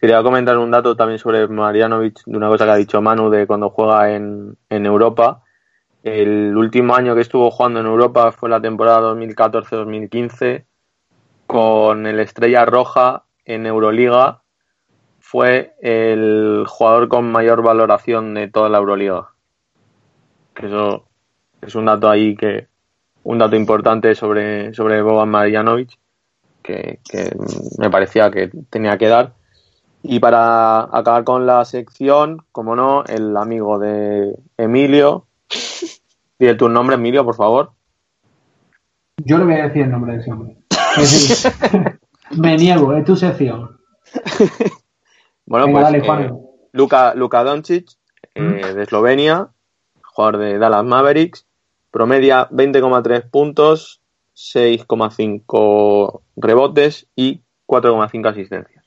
Quería comentar un dato también sobre Marianovic, de una cosa que ha dicho Manu de cuando juega en, en Europa. El último año que estuvo jugando en Europa fue la temporada 2014-2015 con el Estrella Roja en Euroliga. Fue el jugador con mayor valoración de toda la Euroliga. Eso es un dato ahí que un dato importante sobre, sobre Boban Marjanovic que me parecía que tenía que dar. Y para acabar con la sección, como no, el amigo de Emilio. Dile tu nombre, Emilio, por favor. Yo le voy a decir el nombre de ese hombre. Es decir, me niego, es tu sección. Bueno, Venga, pues dale, eh, Juan. Luka, Luka Doncic, eh, de Eslovenia, jugador de Dallas Mavericks, promedia 20,3 puntos, 6,5 rebotes y 4,5 asistencias.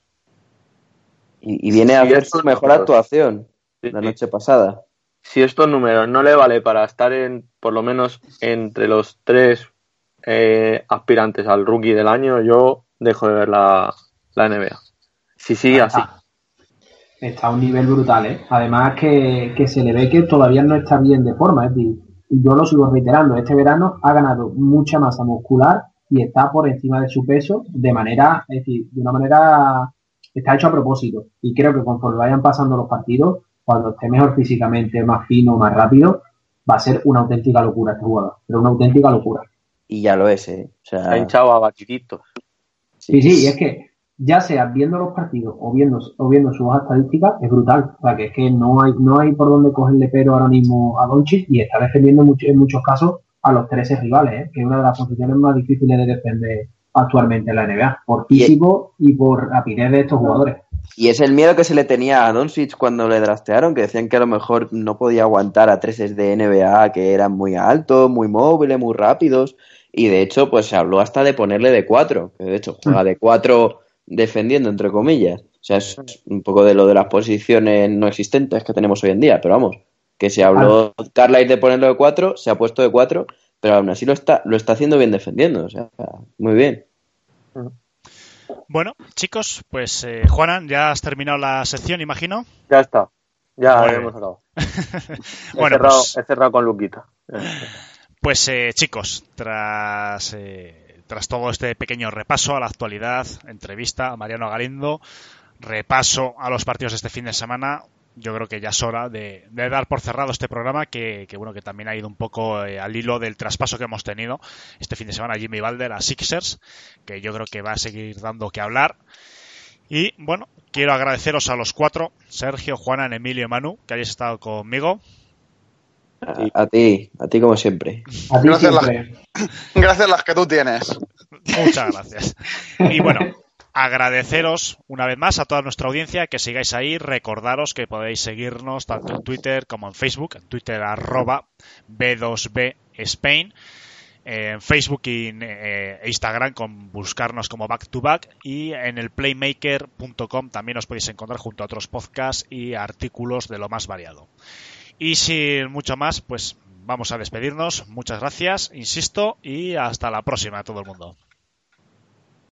Y, y viene a Sí, hacer esto su mejor actuación Sí, la sí. noche pasada. Si estos números no le vale para estar en, por lo menos entre los tres eh, aspirantes al rookie del año, yo dejo de ver la, la NBA. Si sigue así. Está, a un nivel brutal, ¿eh? Además que, que se le ve que todavía no está bien de forma, es decir, y yo lo sigo reiterando, este verano ha ganado mucha masa muscular y está por encima de su peso de manera, es decir, de una manera, está hecho a propósito. Y creo que conforme vayan pasando los partidos, cuando esté mejor físicamente, más fino, más rápido, va a ser una auténtica locura este jugador, pero una auténtica locura. Y ya lo es, ¿eh? O Se ha sea, hinchado a batiditos. Sí, sí, y es que ya sea viendo los partidos o viendo, o viendo sus estadísticas, es brutal. O sea, que es que no hay, no hay por dónde cogerle pero ahora mismo a Doncic y está defendiendo mucho- en muchos casos a los 13 rivales, ¿eh? que es una de las posiciones más difíciles de defender actualmente en la NBA, por Y- físico y por rapidez de estos jugadores. Y es el miedo que se le tenía a Doncic cuando le draftearon, que decían que a lo mejor no podía aguantar a treses de NBA que eran muy altos, muy móviles, muy rápidos. Y de hecho, pues se habló hasta de ponerle de cuatro, que de hecho juega de cuatro defendiendo, entre comillas. O sea, es un poco de lo de las posiciones no existentes que tenemos hoy en día, pero vamos, que se habló Carlisle de ponerlo de cuatro, se ha puesto de cuatro, pero aún así lo está, lo está haciendo bien defendiendo, o sea, muy bien. Bueno, chicos, pues eh, Juanan, ya has terminado la sección, imagino. Ya está. Ya hemos acabado. He, cerrado, pues- he cerrado con Luquita. Pues eh, chicos, tras, eh, tras todo este pequeño repaso a la actualidad, entrevista a Mariano Galindo, repaso a los partidos de este fin de semana, yo creo que ya es hora de, dar por cerrado este programa que, bueno que también ha ido un poco eh, al hilo del traspaso que hemos tenido este fin de semana a Jimmy Balder a Sixers que yo creo que va a seguir dando que hablar y bueno quiero agradeceros a los cuatro Sergio, Juana, Emilio y Manu que hayáis estado conmigo a, ti, a ti como siempre. gracias, Las, gracias las que tú tienes. Muchas gracias. Y bueno, agradeceros una vez más a toda nuestra audiencia que sigáis ahí. Recordaros que podéis seguirnos tanto en Twitter como en Facebook. En Twitter arroba B2B Spain. En Facebook y eh, Instagram con buscarnos como Back to Back y en el playmaker.com también os podéis encontrar junto a otros podcasts y artículos de lo más variado. Y sin mucho más, pues vamos a despedirnos. Muchas gracias, insisto, y hasta la próxima a todo el mundo.